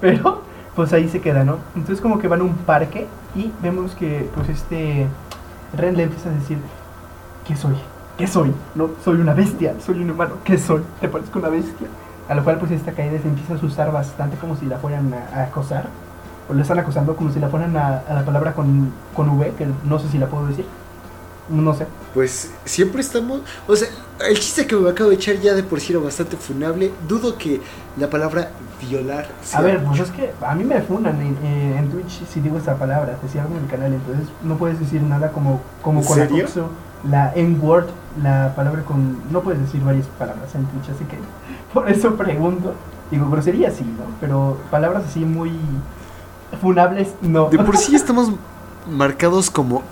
Pero, pues ahí se queda, ¿no? Entonces como que van a un parque y vemos que, pues este, Ren le empieza a decir, ¿qué soy? ¿Qué soy? No, soy una bestia, soy un humano, ¿qué soy? ¿Te parezco una bestia? A lo cual pues esta caída se empieza a asustar bastante como si la fueran a, acosar. O le están acosando como si la fueran a, a la palabra con, con V, que no sé si la puedo decir. No sé. Pues siempre estamos. O sea, el chiste que me acabo de echar ya de por sí era bastante funable. Dudo que la palabra violar sea A ver, pues es que a mí me funan en, eh, en Twitch si digo esa palabra, te cierran el canal, entonces no puedes decir nada como, como ¿En con serio? acoso, la N-word, la palabra con... No puedes decir varias palabras en Twitch, así que por eso pregunto. Digo, grosería sí, ¿no? Pero palabras así muy funables, no. De por sí estamos marcados como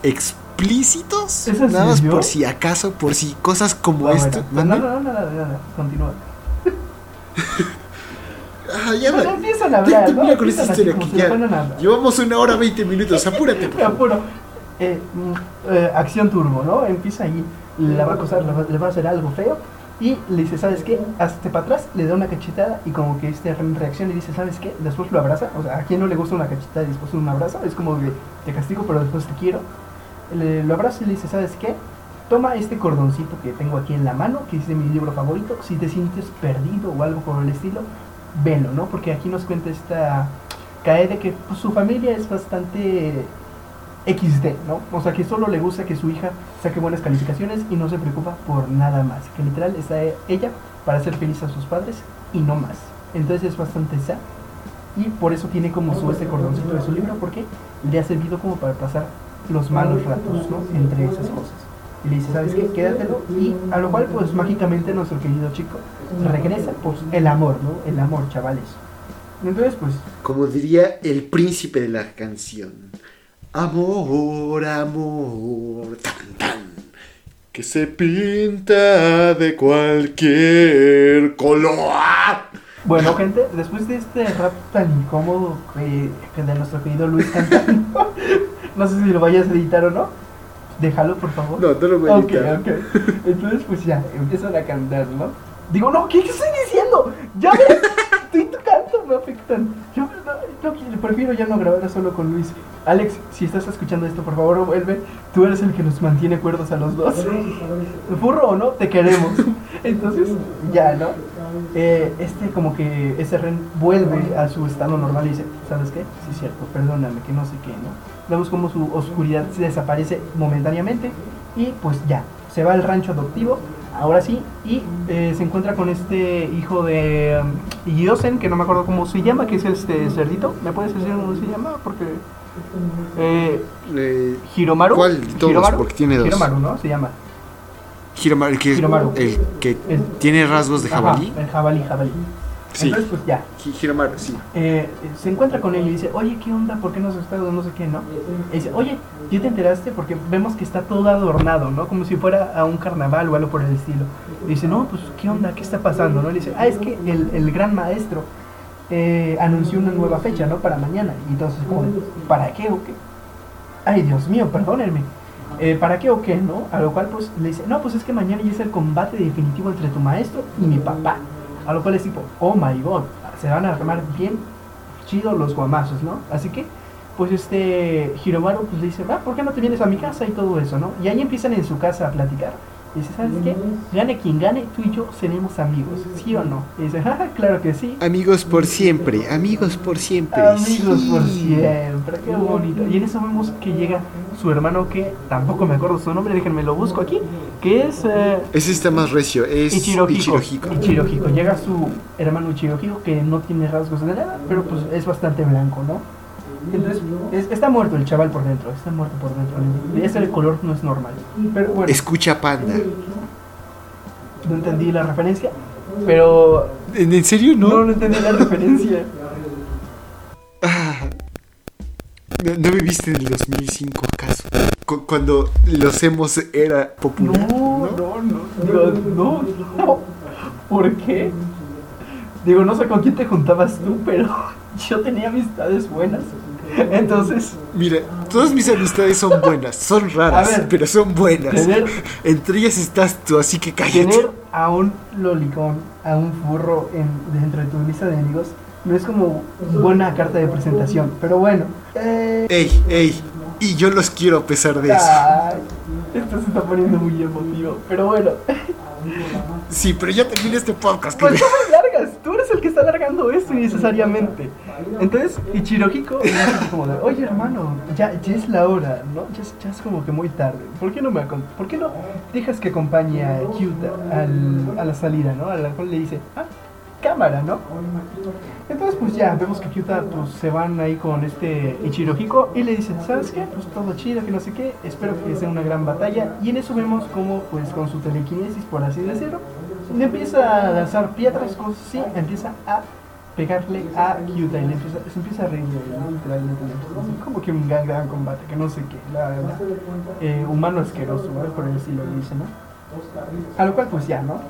explícitos. ¿Es en Nada más por si acaso, por si cosas como Ah, esto. no, no, no, nada, continúa. Ah, ya empiezan a hablar, termina ¿no? con esta historia que le ya Llevamos una hora 20 minutos, apúrate. Me apuro. Eh, mm, eh, acción turbo, ¿no? Empieza ahí, la va a acosar, le va, le va a hacer algo feo y le dice, ¿sabes qué? Hazte para atrás, le da una cachetada y como que este reacciona y dice, ¿sabes qué? Después lo abraza, o sea, ¿a quién no le gusta una cachetada y después un abrazo? Es como que te castigo pero después te quiero. Le, lo abraza y le dice, ¿sabes qué? Toma este cordoncito que tengo aquí en la mano, que es de mi libro favorito, si te sientes perdido o algo por el estilo, velo, ¿no? Porque aquí nos cuenta esta Kaede que pues, su familia es bastante XD, ¿no? O sea, que solo le gusta que su hija saque buenas calificaciones y no se preocupa por nada más. Que literal está ella para hacer feliz a sus padres y no más. Entonces es bastante sad y por eso tiene como su este cordoncito de su libro porque le ha servido como para pasar los malos ratos, ¿no? Entre esas cosas. Y le dice, ¿sabes qué? Quédatelo. Y a lo cual, pues mágicamente nuestro querido chico regresa, pues el amor, ¿no? El amor, chavales. Entonces, pues. Como diría el príncipe de la canción. Amor, amor, tan, tan. Que se pinta de cualquier color. Bueno, gente, después de este rap tan incómodo que, que de nuestro querido Luis cantando, no sé si lo vayas a editar o no. Déjalo, por favor. No, no lo voy a Ok, editar. ok. Entonces, pues ya, empiezan a cantar, ¿no? Digo, no, ¿qué, qué estoy diciendo? Ya ves, tú y tu canto me afectan. Yo no, no prefiero ya no grabar solo con Luis. Alex, si estás escuchando esto, por favor, vuelve. Tú eres el que nos mantiene cuerdos a los dos. Furro o no, te queremos. Entonces, ya, ¿no? Eh, este como que ese Ren vuelve a su estado normal y dice, ¿sabes qué? Sí es cierto, perdóname, que no sé qué, ¿no? Vemos como su oscuridad se desaparece momentáneamente y pues ya, se va al rancho adoptivo, ahora sí, y eh, se encuentra con este hijo de um, Yosen, que no me acuerdo cómo se llama, que es este cerdito, ¿me puedes decir cómo se llama? Porque... Eh, Eh, Hiromaru. ¿Cuál de todos? Hiromaru, Porque tiene dos. Hiromaru, ¿no? Se llama. Hiromaru, el que, es- Hiromaru. el que Es- tiene rasgos de Ajá, jabalí. el jabalí, jabalí. Sí. Entonces, pues ya. Hiromaru, sí. Eh, se encuentra con él y dice, oye, ¿qué onda? ¿Por qué no has estado? No sé qué, ¿no? Y dice, oye, ¿ya te enteraste? Porque vemos que está todo adornado, ¿no? Como si fuera a un carnaval o algo por el estilo. Y dice, no, pues, ¿qué onda? ¿Qué está pasando? ¿no? Y dice, ah, es que el, el gran maestro eh, anunció una nueva fecha, ¿no? Para mañana. Y entonces, como, ¿para qué o qué? Ay, Dios mío, perdónenme. Eh, ¿Para qué o qué, no? A lo cual, pues, le dice, no, pues es que mañana ya es el combate definitivo entre tu maestro y mi papá. A lo cual es tipo, oh my god, se van a armar bien chido los guamazos, ¿no? Así que, pues este Hiromaru pues le dice, va, ¿por qué no te vienes a mi casa y todo eso, ¿no? Y ahí empiezan en su casa a platicar. Y dice, ¿sabes qué? Gane quien gane, tú y yo seremos amigos, ¿sí o no? Y dice, "Ja, claro que sí. Amigos por siempre, amigos por siempre. Amigos por sí. siempre, qué bonito. Y en eso vemos que llega su hermano que tampoco me acuerdo su nombre, déjenme lo busco aquí, que es eh, Ese está más recio, es Ichirohiko. Ichirohiko. Ichirohiko. Llega su hermano Ichirohiko que no tiene rasgos de nada, pero pues es bastante blanco, ¿no? Entonces, es- está muerto el chaval por dentro, está muerto por dentro. Ese color no es normal. Pero bueno, Escucha Panda. no entendí la referencia, pero ¿En, en serio no, no? no entendí la referencia. ¿No, no viviste en el 2005 acaso? Cu- cuando los hemos era No, popular. no, no, digo, no, no. ¿Por qué? Digo, no sé con quién te juntabas tú, pero yo tenía amistades buenas. Entonces, Mira, todas mis amistades son buenas, son raras, ver, pero son buenas. tener, Entre ellas estás tú, así que cállate. tener a un lolicón, a un furro en, dentro de tu lista de amigos, no es como buena carta de presentación. Pero bueno, eh, Ey, ey, y yo los quiero a pesar de eso. ay, esto se está poniendo muy emotivo. Pero bueno, Sí, pero ya terminé este podcast. pues no me largas, tú eres el que está alargando esto innecesariamente. Entonces, Ichirohiko como de, oye hermano, ya, ya es la hora, ¿no? Ya es, ya es como que muy tarde. ¿Por qué no me ¿Por qué no dejas que acompañe a Kyuta al- a la salida, ¿no? A la cual le dice, ah, cámara, ¿no? Entonces, pues ya, vemos que Kyuta pues, se van ahí con este Ichirohiko y le dicen, ¿sabes qué? Pues todo chido, que no sé qué, espero que sea una gran batalla. Y en eso vemos como, pues con su telequinesis, por así decirlo, le empieza a lanzar piedras, cosas así, empieza a pegarle a Kyuta y le empieza, se empieza a reír, literalmente. Como que un gran, gran combate, que no sé qué, la verdad. Eh, humano asqueroso, ¿no? por el estilo dice, ¿no? A lo cual pues ya, ¿no?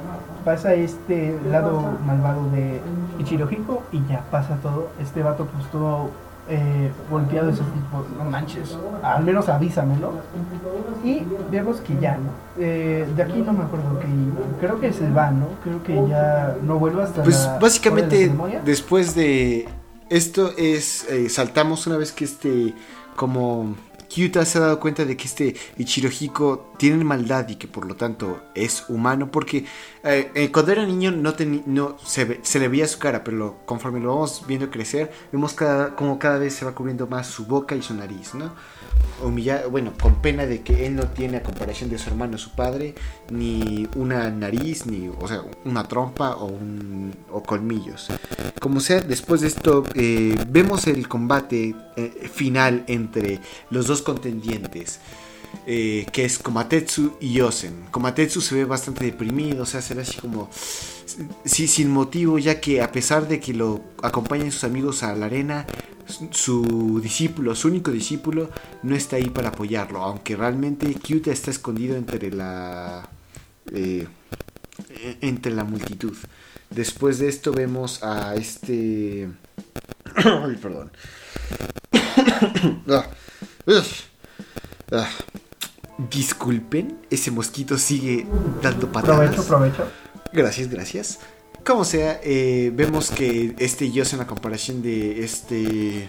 Pasa este lado malvado de Ichirohiko y ya pasa todo. Este vato pues todo eh, golpeado ese tipo, no manches, al menos avísame, ¿no? Y vemos que ya, ¿no? Eh, de aquí no me acuerdo que. Creo que se va, ¿no? Creo que ya no vuelve hasta Pues la de básicamente después de esto es eh, saltamos una vez que este como Kyuta se ha dado cuenta de que este Ichirohiko tiene maldad y que por lo tanto es humano porque eh, eh, cuando era niño no, no se, ve- se le veía su cara pero lo- conforme lo vamos viendo crecer vemos cada, como cada vez se va cubriendo más su boca y su nariz ¿no? Humilla- bueno con pena de que él no tiene a comparación de su hermano su padre ni una nariz ni o sea una trompa o colmillos como sea, después de esto eh, vemos el combate eh, final entre los dos contendientes. Eh, que es Komatetsu y Yosen. Komatetsu se ve bastante deprimido, o sea, se ve así como sí, sin motivo, ya que a pesar de que lo acompañan sus amigos a la arena, su discípulo, su único discípulo, no está ahí para apoyarlo, aunque realmente Kyuta está escondido entre la eh, entre la multitud. Después de esto vemos a este Ay, perdón. Ah, ah. Disculpen, ese mosquito sigue dando patadas. Provecho, provecho. Gracias, gracias. Como sea, eh, vemos que este en la comparación de este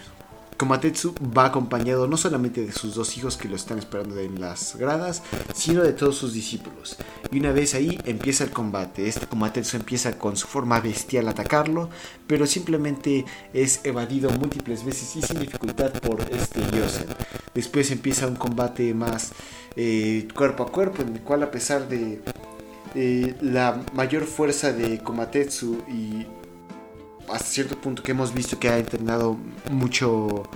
Komatetsu va acompañado no solamente de sus dos hijos que lo están esperando en las gradas, sino de todos sus discípulos. Y una vez ahí empieza el combate. Este Komatetsu empieza con su forma bestial a atacarlo, pero simplemente es evadido múltiples veces y sin dificultad por este Yosen. Después empieza un combate más eh, cuerpo a cuerpo, en el cual a pesar de eh, la mayor fuerza de Komatetsu y hasta cierto punto que hemos visto que ha entrenado mucho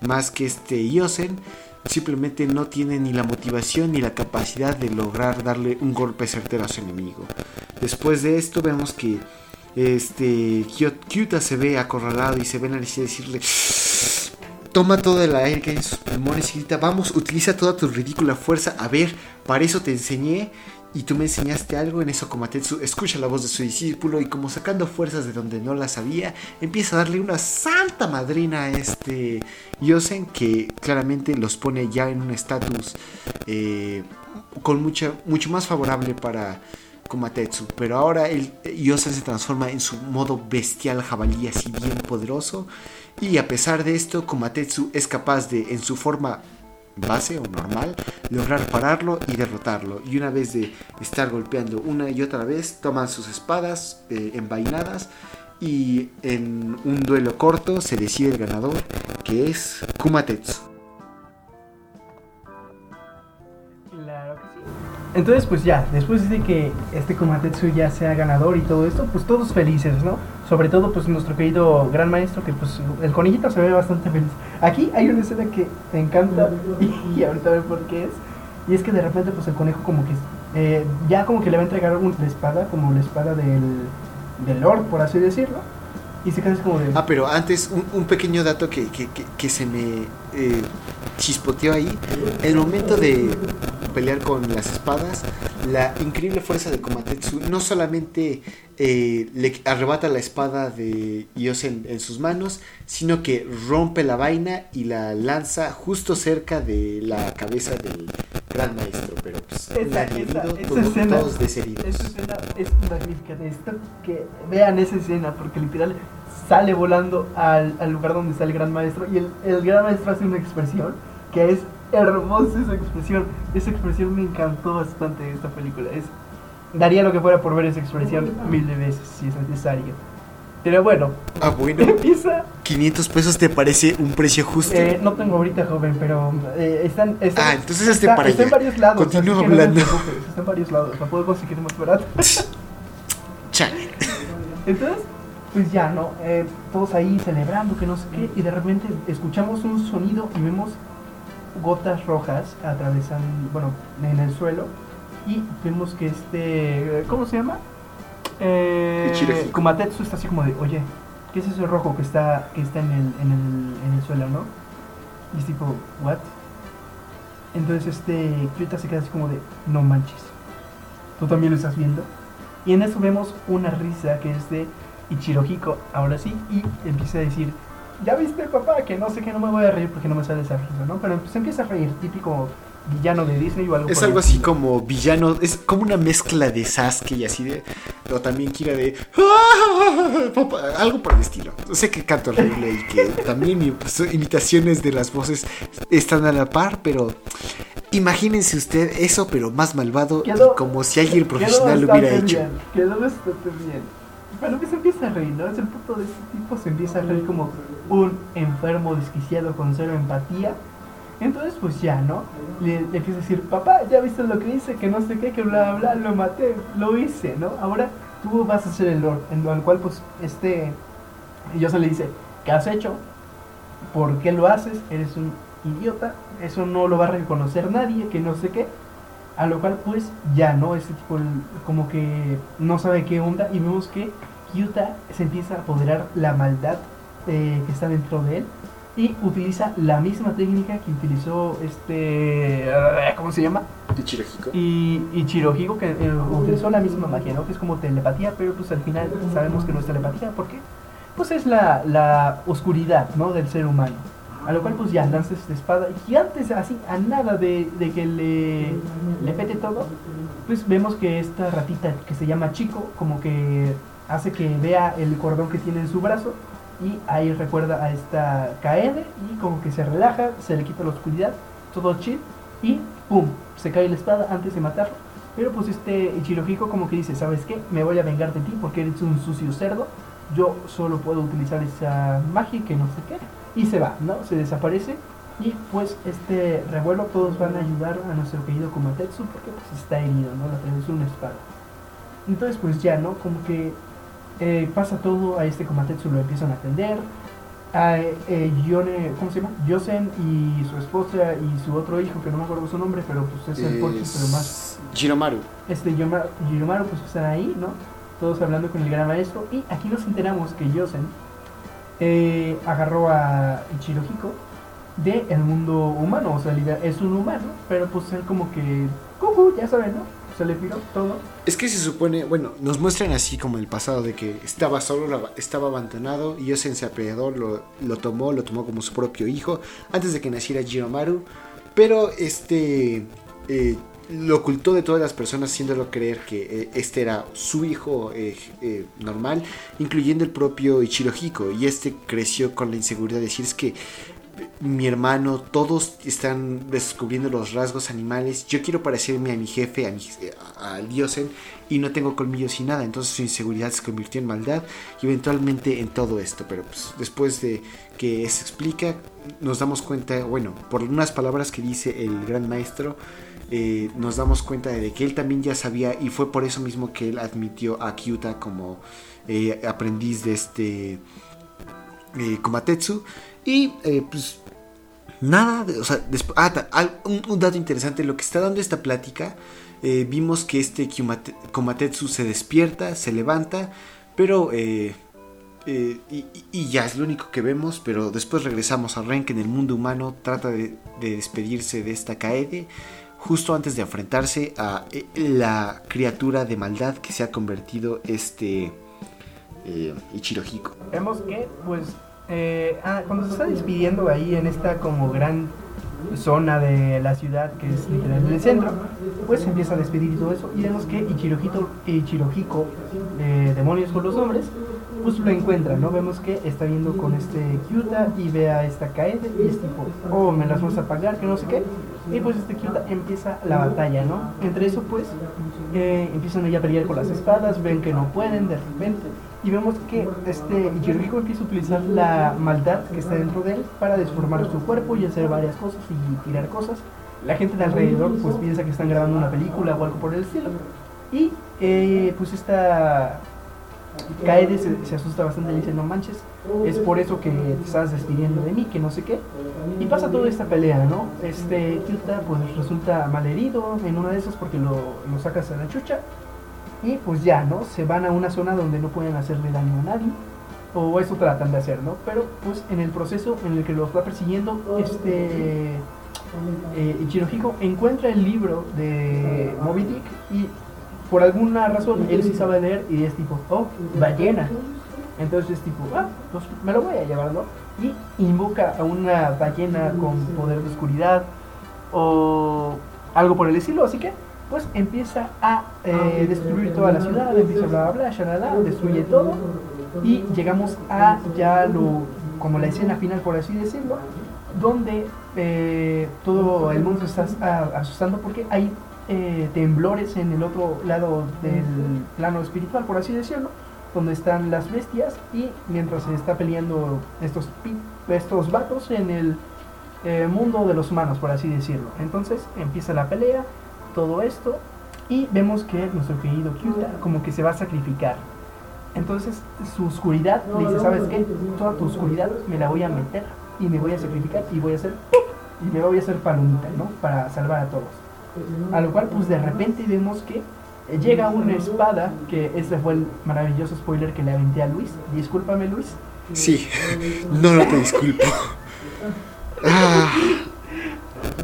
más que este Yosen, simplemente no tiene ni la motivación ni la capacidad de lograr darle un golpe certero a su enemigo. Después de esto vemos que este Kyuta se ve acorralado y se ve necesidad de decirle toma todo el aire que hay en sus pulmones y grita vamos utiliza toda tu ridícula fuerza a ver para eso te enseñé y tú me enseñaste algo, en eso Komatetsu escucha la voz de su discípulo y como sacando fuerzas de donde no las había, empieza a darle una santa madrina a este Yosen que claramente los pone ya en un estatus eh, con mucha, mucho más favorable para Komatetsu. Pero ahora el Yosen se transforma en su modo bestial jabalí así bien poderoso y a pesar de esto Komatetsu es capaz de en su forma base o normal, lograr pararlo y derrotarlo. Y una vez de estar golpeando una y otra vez, toman sus espadas eh, envainadas y en un duelo corto se decide el ganador, que es Kumatetsu. Entonces, pues ya, después de que este Komatetsu ya sea ganador y todo esto, pues todos felices, ¿no? Sobre todo, pues nuestro querido gran maestro, que pues el conejito se ve bastante feliz. Aquí hay una escena que me encanta y, ahorita ver por qué es. Y es que de repente, pues el conejo como que eh, ya como que le va a entregar una espada, como la espada del, del Lord, por así decirlo. Y se queda como de... Ah, pero antes un, pequeño dato que, que, que, se me eh, chispoteó ahí. El momento de pelear con las espadas, la increíble fuerza de Komatetsu no solamente eh, le arrebata la espada de Yosen en, sus manos, sino que rompe la vaina y la lanza justo cerca de la cabeza del gran maestro. Pero pues, esa, esa, escena, todos desheridos. Esa escena es magnífica. Necesito que vean esa escena porque literal sale volando al, al lugar donde está el gran maestro y el, el gran maestro hace una expresión que es hermosa esa expresión. Esa expresión me encantó bastante de esta película. Es, daría lo que fuera por ver esa expresión mil de veces si es necesario. Pero bueno, ah, bueno. empieza. ¿500 pesos te parece un precio justo? Eh, no tengo ahorita, joven, pero eh, están, están, Ah, entonces este para está en varios lados. Continúa hablando. está en varios lados. No puedo conseguir más barato. Chale. Entonces, pues ya, ¿no? Eh, todos ahí celebrando, que no sé qué, y de repente escuchamos un sonido y vemos gotas rojas atravesan, bueno, en el suelo y vemos que este, ¿cómo se llama? Eh, Kumatetsu está así como de, oye, ¿qué es ese rojo que está, que está en, el, en, el, en el suelo, no? Y es tipo, ¿what? Entonces este Kyuta se queda así como de, no manches, tú también lo estás viendo. Y en eso vemos una risa que es de Ichirohiko, ahora sí, y empieza a decir, ya viste papá, que no sé que no me voy a reír porque no me sale esa risa, ¿no? Pero pues empieza a reír, típico villano de Disney o algo Es algo así como villano, es como una mezcla de Sasuke y así de. O también Kira de. algo por el estilo. Sé que canto horrible y que también pues, imitaciones de las voces están a la par, pero. Imagínense usted eso, pero más malvado y como si alguien profesional lo hubiera hecho. Quedó bastante bien. Que se empieza a reír, ¿no? Es el punto de este tipo, se empieza a reír como un enfermo desquiciado con cero empatía. Entonces, pues ya, ¿no? Le, empieza a decir, papá, ya viste lo que hice, que no sé qué, que bla, bla, lo maté, lo hice, ¿no? Ahora tú vas a ser el Lord, en lo cual, pues, este, yo se le dice, ¿qué has hecho? ¿Por qué lo haces? Eres un idiota, eso no lo va a reconocer nadie, que no sé qué. A lo cual pues ya, ¿no? Este tipo como que no sabe qué onda y vemos que Kyuta se empieza a apoderar la maldad eh, que está dentro de él y utiliza la misma técnica que utilizó este ¿cómo se llama? Ichirohiko. Y Ichirohiko que eh, utilizó la misma magia, ¿no? Que es como telepatía, pero pues al final sabemos que no es telepatía, ¿por qué? Pues es la, la oscuridad, ¿no? Del ser humano. A lo cual pues ya lanza esta espada y antes así, a nada de, de que le, le pete todo, pues vemos que esta ratita que se llama Chico como que hace que vea el cordón que tiene en su brazo y ahí recuerda a esta Kaede y como que se relaja, se le quita la oscuridad, todo chill y ¡pum! Se cae la espada antes de matarlo. Pero pues este Ichirohiko como que dice, ¿sabes qué? Me voy a vengar de ti porque eres un sucio cerdo. Yo solo puedo utilizar esa magia que no sé qué. Y se va, ¿no? Se desaparece. Y pues este revuelo todos van a ayudar a nuestro querido Komatetsu porque pues está herido, ¿no? La traducción una espada. Entonces pues ya, ¿no? Como que eh, pasa todo, a este Komatetsu lo empiezan a atender. A eh, Yone, ¿cómo se llama? Yosen y su esposa y su otro hijo, que no me acuerdo su nombre, pero pues es el Pochi, pero más. Jiromaru. Este Jiromaru, pues están ahí, ¿no? Todos hablando con el gran maestro. Y aquí nos enteramos que Yosen eh, agarró a Ichirohiko de el mundo humano, o sea, es un humano, pero pues él como que, ya saben, ¿no? Se le piró todo. Es que se supone, bueno, nos muestran así como el pasado de que estaba solo, estaba abandonado y Yosen se apiadó, lo, lo tomó, lo tomó como su propio hijo antes de que naciera Jiromaru, pero este eh, lo ocultó de todas las personas haciéndolo creer que eh, este era su hijo eh, normal, incluyendo el propio Ichirohiko, y este creció con la inseguridad de decir es que mi hermano, todos están descubriendo los rasgos animales. Yo quiero parecerme a mi jefe, a, mi, Diosen, y no tengo colmillos y nada. Entonces su inseguridad se convirtió en maldad y eventualmente en todo esto. Pero pues, después de que se explica, nos damos cuenta, bueno, por unas palabras que dice el gran maestro, eh, nos damos cuenta de que él también ya sabía y fue por eso mismo que él admitió a Kyuta como eh, aprendiz de este eh, Komatetsu. Y eh, pues nada, o ah, un, dato interesante, lo que está dando esta plática, eh, vimos que este Komatetsu se despierta, se levanta, pero... Eh, y, ya es lo único que vemos, pero después regresamos a Ren que en el mundo humano trata de, despedirse de esta Kaede justo antes de enfrentarse a la criatura de maldad que se ha convertido este Ichirohiko. Vemos que pues eh, ah, cuando se está despidiendo ahí en esta como gran zona de la ciudad que es literal el centro, pues empieza a despedir y todo eso. Y vemos que Ichirohito, Ichirohiko, eh, demonios con los nombres, pues lo encuentra, ¿no? Vemos que está viendo con este Kyuta y ve a esta Kaede y es tipo, oh, me las vamos a pagar, que no sé qué. Y pues este Kyuta empieza la batalla, ¿no? Entre eso, pues, eh, empiezan a pelear con las espadas, ven que no pueden de repente y vemos que este Ichirohiko empieza a utilizar la maldad que está dentro de él para desformar su cuerpo y hacer varias cosas y tirar cosas. La gente de alrededor pues piensa que están grabando una película o algo por el estilo. Y eh, pues esta Kaede se, asusta bastante y dice, no manches, es por eso que te estás despidiendo de mí, que no sé qué. Y pasa toda esta pelea, ¿no? Este Kyuta pues resulta malherido en una de esas porque lo, lo sacas a la chucha y pues ya, ¿no? Se van a una zona donde no pueden hacerle daño a nadie. O eso tratan de hacer, ¿no? Pero pues en el proceso en el que los va persiguiendo, este eh, Ichirohiko encuentra el libro de Moby Dick y por alguna razón él sí sabe leer y es tipo, oh, ballena. Entonces es tipo, ah, pues me lo voy a llevar, ¿no? Y invoca a una ballena con poder de oscuridad o algo por el estilo, así que pues empieza a eh, destruir toda la ciudad, empieza bla bla bla, destruye todo y llegamos a ya lo como la escena final por así decirlo, donde eh, todo el mundo se está asustando porque hay eh, temblores en el otro lado del plano espiritual por así decirlo, donde están las bestias y mientras se está peleando estos estos vatos en el mundo de los humanos por así decirlo. Entonces empieza la pelea todo esto y vemos que nuestro querido Kyuta como que se va a sacrificar. Entonces su oscuridad le dice, ¿sabes qué? Toda tu oscuridad me la voy a meter y me voy a sacrificar y voy a hacer y me voy a hacer palomita, ¿no? Para salvar a todos. A lo cual, pues de repente vemos que llega una espada, que ese fue el maravilloso spoiler que le aventé a Luis. Discúlpame, Luis. Sí, no, no te disculpo. Ah.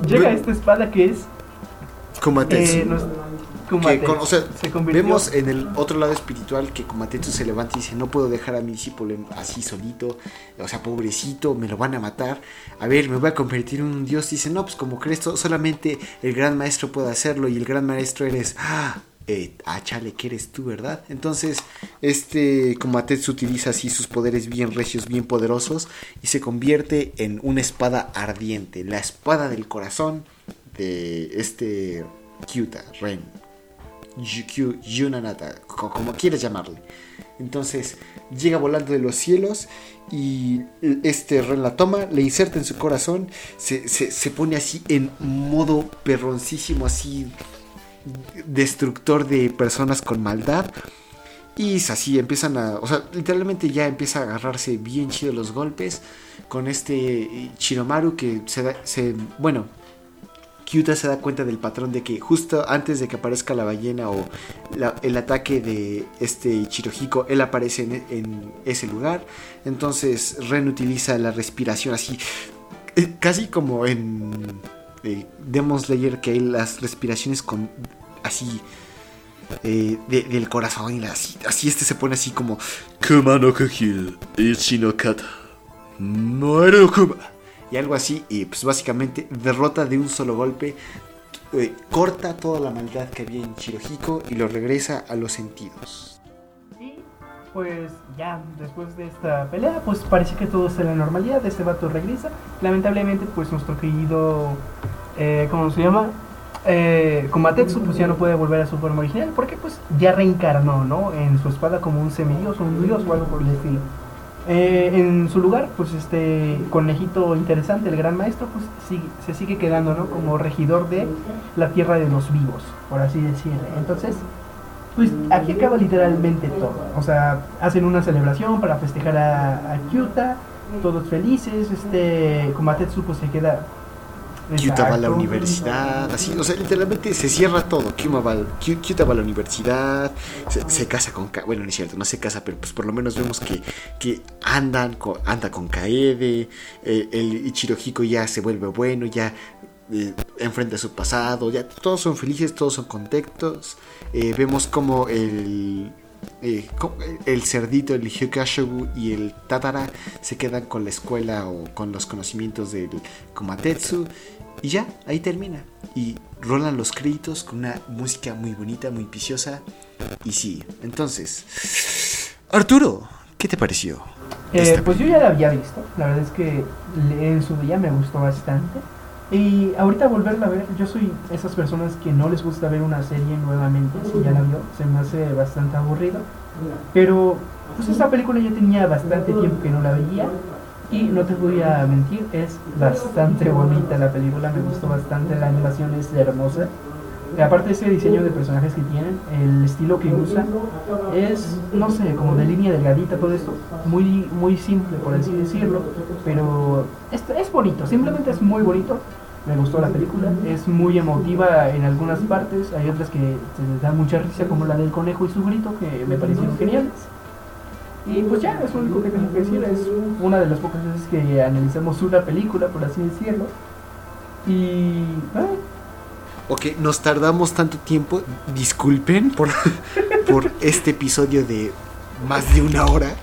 Llega esta espada que es. Kumatetsu. eh, nos- Que con- o sea, Se vemos en el otro lado espiritual que Kumatetsu se levanta y dice, no puedo dejar a mi discípulo así solito, o sea, pobrecito, me lo van a matar, a ver, me voy a convertir en un dios, dice, no, pues como crees, to- solamente el gran maestro puede hacerlo y el gran maestro eres, ah, eh, ah, chale, que eres tú, ¿verdad? Entonces, este Kumatetsu utiliza así sus poderes bien recios, bien poderosos y se convierte en una espada ardiente, la espada del corazón de este Kyuta, Ren. Yunanata, co- como quieras llamarle. Entonces llega volando de los cielos y este Ren la toma, le inserta en su corazón, se, se- se pone así en modo perroncísimo, así destructor de personas con maldad. Y así, empiezan a. O sea, literalmente ya empieza a agarrarse bien chido los golpes. Con este Chiromaru que se da. Se, bueno, Kyuta se da cuenta del patrón de que justo antes de que aparezca la ballena o el ataque de este Chirohiko, él aparece en, ese lugar. Entonces Ren utiliza la respiración así, eh, casi como en eh, Demon Slayer, que hay las respiraciones con así eh, de- del corazón y así, así este se pone así como Kuma no Kuhil, Ichi no Kata, Muere Kuma y algo así, y pues básicamente derrota de un solo golpe, eh, corta toda la maldad que había en Chirohiko y lo regresa a los sentidos. Y pues ya después de esta pelea, pues parece que todo está en la normalidad, este vato regresa. Lamentablemente, pues nuestro querido, eh, ¿cómo se llama? Eh, pues ya no puede volver a su forma original, porque pues ya reencarnó, ¿no? En su espada como un semidios un dios o algo por el estilo. Eh, en su lugar, pues este conejito interesante, el gran maestro, pues sigue- se sigue quedando, ¿no? Como regidor de la tierra de los vivos, por así decirlo. Entonces, pues aquí acaba literalmente todo. O sea, hacen una celebración para festejar a, a Kyuta, todos felices, este Kumatetsu pues se queda... Kyuta va a la universidad, así, o sea, literalmente se cierra todo. Kyuma va, Kyuta va a la universidad, se, se casa con, Ka- bueno, no es cierto, no se casa, pero pues por lo menos vemos que, que andan, con, anda con Kaede, eh, el Ichirohiko ya se vuelve bueno, ya eh, enfrenta su pasado, ya todos son felices, todos son contentos. Eh, vemos como el, eh, el cerdito, el Hyukashogu y el Tatara se quedan con la escuela o con los conocimientos del Komatetsu. Y ya, ahí termina. Y rolan los créditos con una música muy bonita, muy viciosa. Y sí, entonces, Arturo, ¿qué te pareció? Eh, pues yo ya la había visto, la verdad es que en su día me gustó bastante. Y ahorita volverla a ver, yo soy esas personas que no les gusta ver una serie nuevamente, si ya la vio, se me hace bastante aburrido. Pero pues esta película ya tenía bastante tiempo que no la veía y no te voy a mentir, es bastante bonita la película, me gustó bastante, la animación es hermosa. Y aparte ese diseño de personajes que tienen, el estilo que usan, es, no sé, como de línea delgadita, todo esto, muy, muy simple por así decirlo, pero es, bonito, simplemente es muy bonito. Me gustó la película, es muy emotiva en algunas partes, hay otras que se dan mucha risa, como la del conejo y su grito, que me parecieron geniales. Y pues ya, es lo único que tengo que decir, es una de las pocas veces que analizamos una película, por así decirlo. Y... ah, Ok, nos tardamos tanto tiempo. Disculpen por, por este episodio de más de una hora.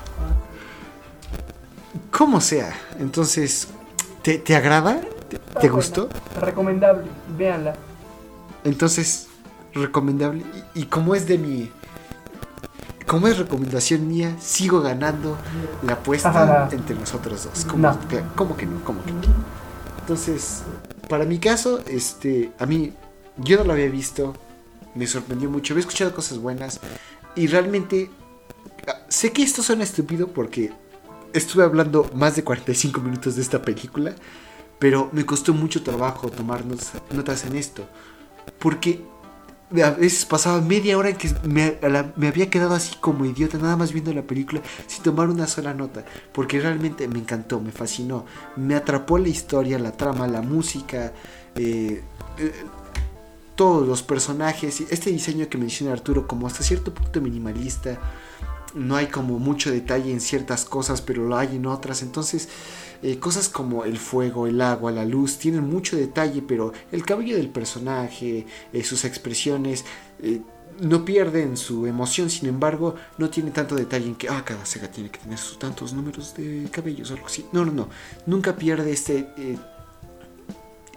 Como sea. Entonces, ¿te, te agrada? ¿Te, buena, gustó? Recomendable, véanla. Entonces, recomendable. Y, y como es de mi. Como es recomendación mía, sigo ganando la apuesta entre nosotros dos. ¿Cómo, No. que- cómo que no? ¿Cómo que no? Entonces, para mi caso, este, a mí, yo no lo había visto, me sorprendió mucho, había escuchado cosas buenas y realmente, ah, sé que esto suena estúpido porque estuve hablando más de 45 minutos de esta película, pero me costó mucho trabajo tomar notas en esto, porque a veces pasaba media hora en que me, había quedado así como idiota, nada más viendo la película sin tomar una sola nota, porque realmente me encantó, me fascinó, me atrapó la historia, la trama, la música, eh, eh, todos los personajes, este diseño que menciona Arturo como hasta cierto punto minimalista, no hay como mucho detalle en ciertas cosas, pero lo hay en otras, entonces eh, cosas como el fuego, el agua, la luz, tienen mucho detalle, pero el cabello del personaje, eh, sus expresiones, eh, no pierden su emoción, sin embargo, no tiene tanto detalle en que, ah, cada Sega tiene que tener sus tantos números de cabellos o algo así. No, no, no. Nunca pierde este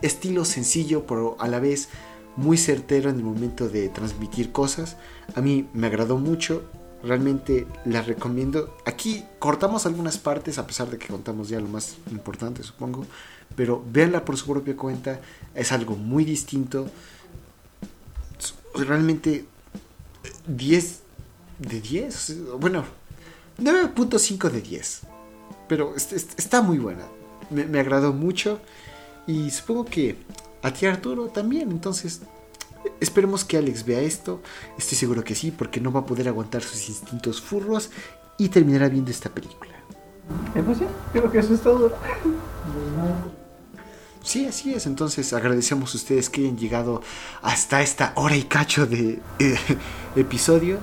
estilo sencillo, pero a la vez muy certero en el momento de transmitir cosas. A mí me agradó mucho realmente la recomiendo. Aquí cortamos algunas partes, a pesar de que contamos ya lo más importante, supongo. Pero véanla por su propia cuenta. Es algo muy distinto. Realmente 10 de 10. Bueno, 9.5 de 10. Pero está muy buena. Me, me agradó mucho. Y supongo que a ti Arturo también. Entonces Esperemos que Alex vea esto. Estoy seguro que sí, porque no va a poder aguantar sus instintos furros y terminará viendo esta película. Sí, creo que eso es todo. Sí, así es. Entonces agradecemos a ustedes que hayan llegado hasta esta hora y cacho de eh, episodio.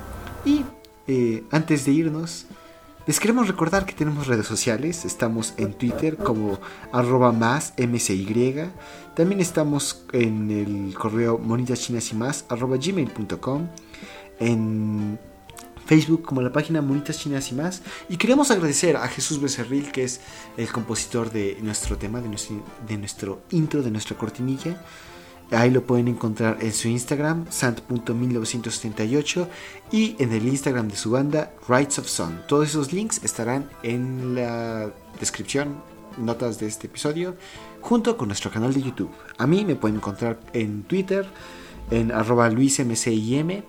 Y eh, antes de irnos, les queremos recordar que tenemos redes sociales. Estamos en Twitter como arroba más msy. También estamos en el correo monitaschinas y más arroba gmail.com. En Facebook como la página Monitas Chinas y más. Y queremos agradecer a Jesús Becerril, que es el compositor de nuestro tema, de nuestro intro, de nuestra cortinilla. Ahí lo pueden encontrar en su Instagram, sant.1978, y en el Instagram de su banda, Rights of Sun. Todos esos links estarán en la descripción, notas de este episodio, junto con nuestro canal de YouTube. A mí me pueden encontrar en Twitter, en arroba luismcim,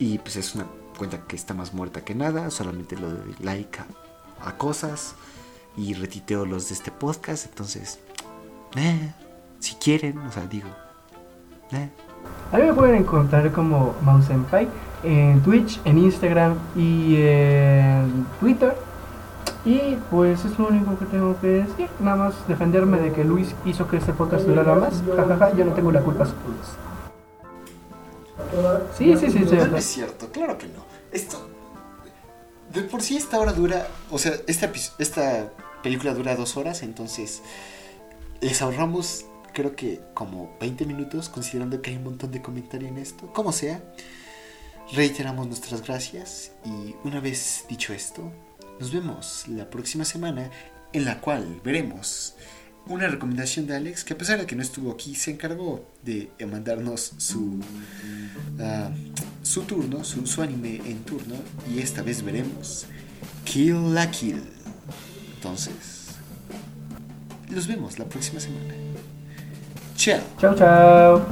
y pues es una cuenta que está más muerta que nada, solamente lo doy like a, cosas y retiteo los de este podcast, entonces... Eh, si quieren, o sea, digo. Eh. A mí me pueden encontrar como Mausenpai en Twitch, en Instagram y en Twitter. Y pues es lo único que tengo que decir. Nada más defenderme de que Luis hizo que este podcast durara más. Jajaja, yo no tengo la culpa. Sí, sí, sí, sí. No es cierto, claro que no. Esto. De por sí esta hora dura. O sea, esta, esta película dura dos horas, entonces. Les ahorramos creo que como 20 minutos, considerando que hay un montón de comentario en esto. Como sea, reiteramos nuestras gracias y una vez dicho esto, nos vemos la próxima semana en la cual veremos una recomendación de Alex que a pesar de que no estuvo aquí se encargó de mandarnos su ah, su turno, su, su anime en turno y esta vez veremos Kill la Kill. Entonces, los vemos la próxima semana. Ciao. Ciao ciao.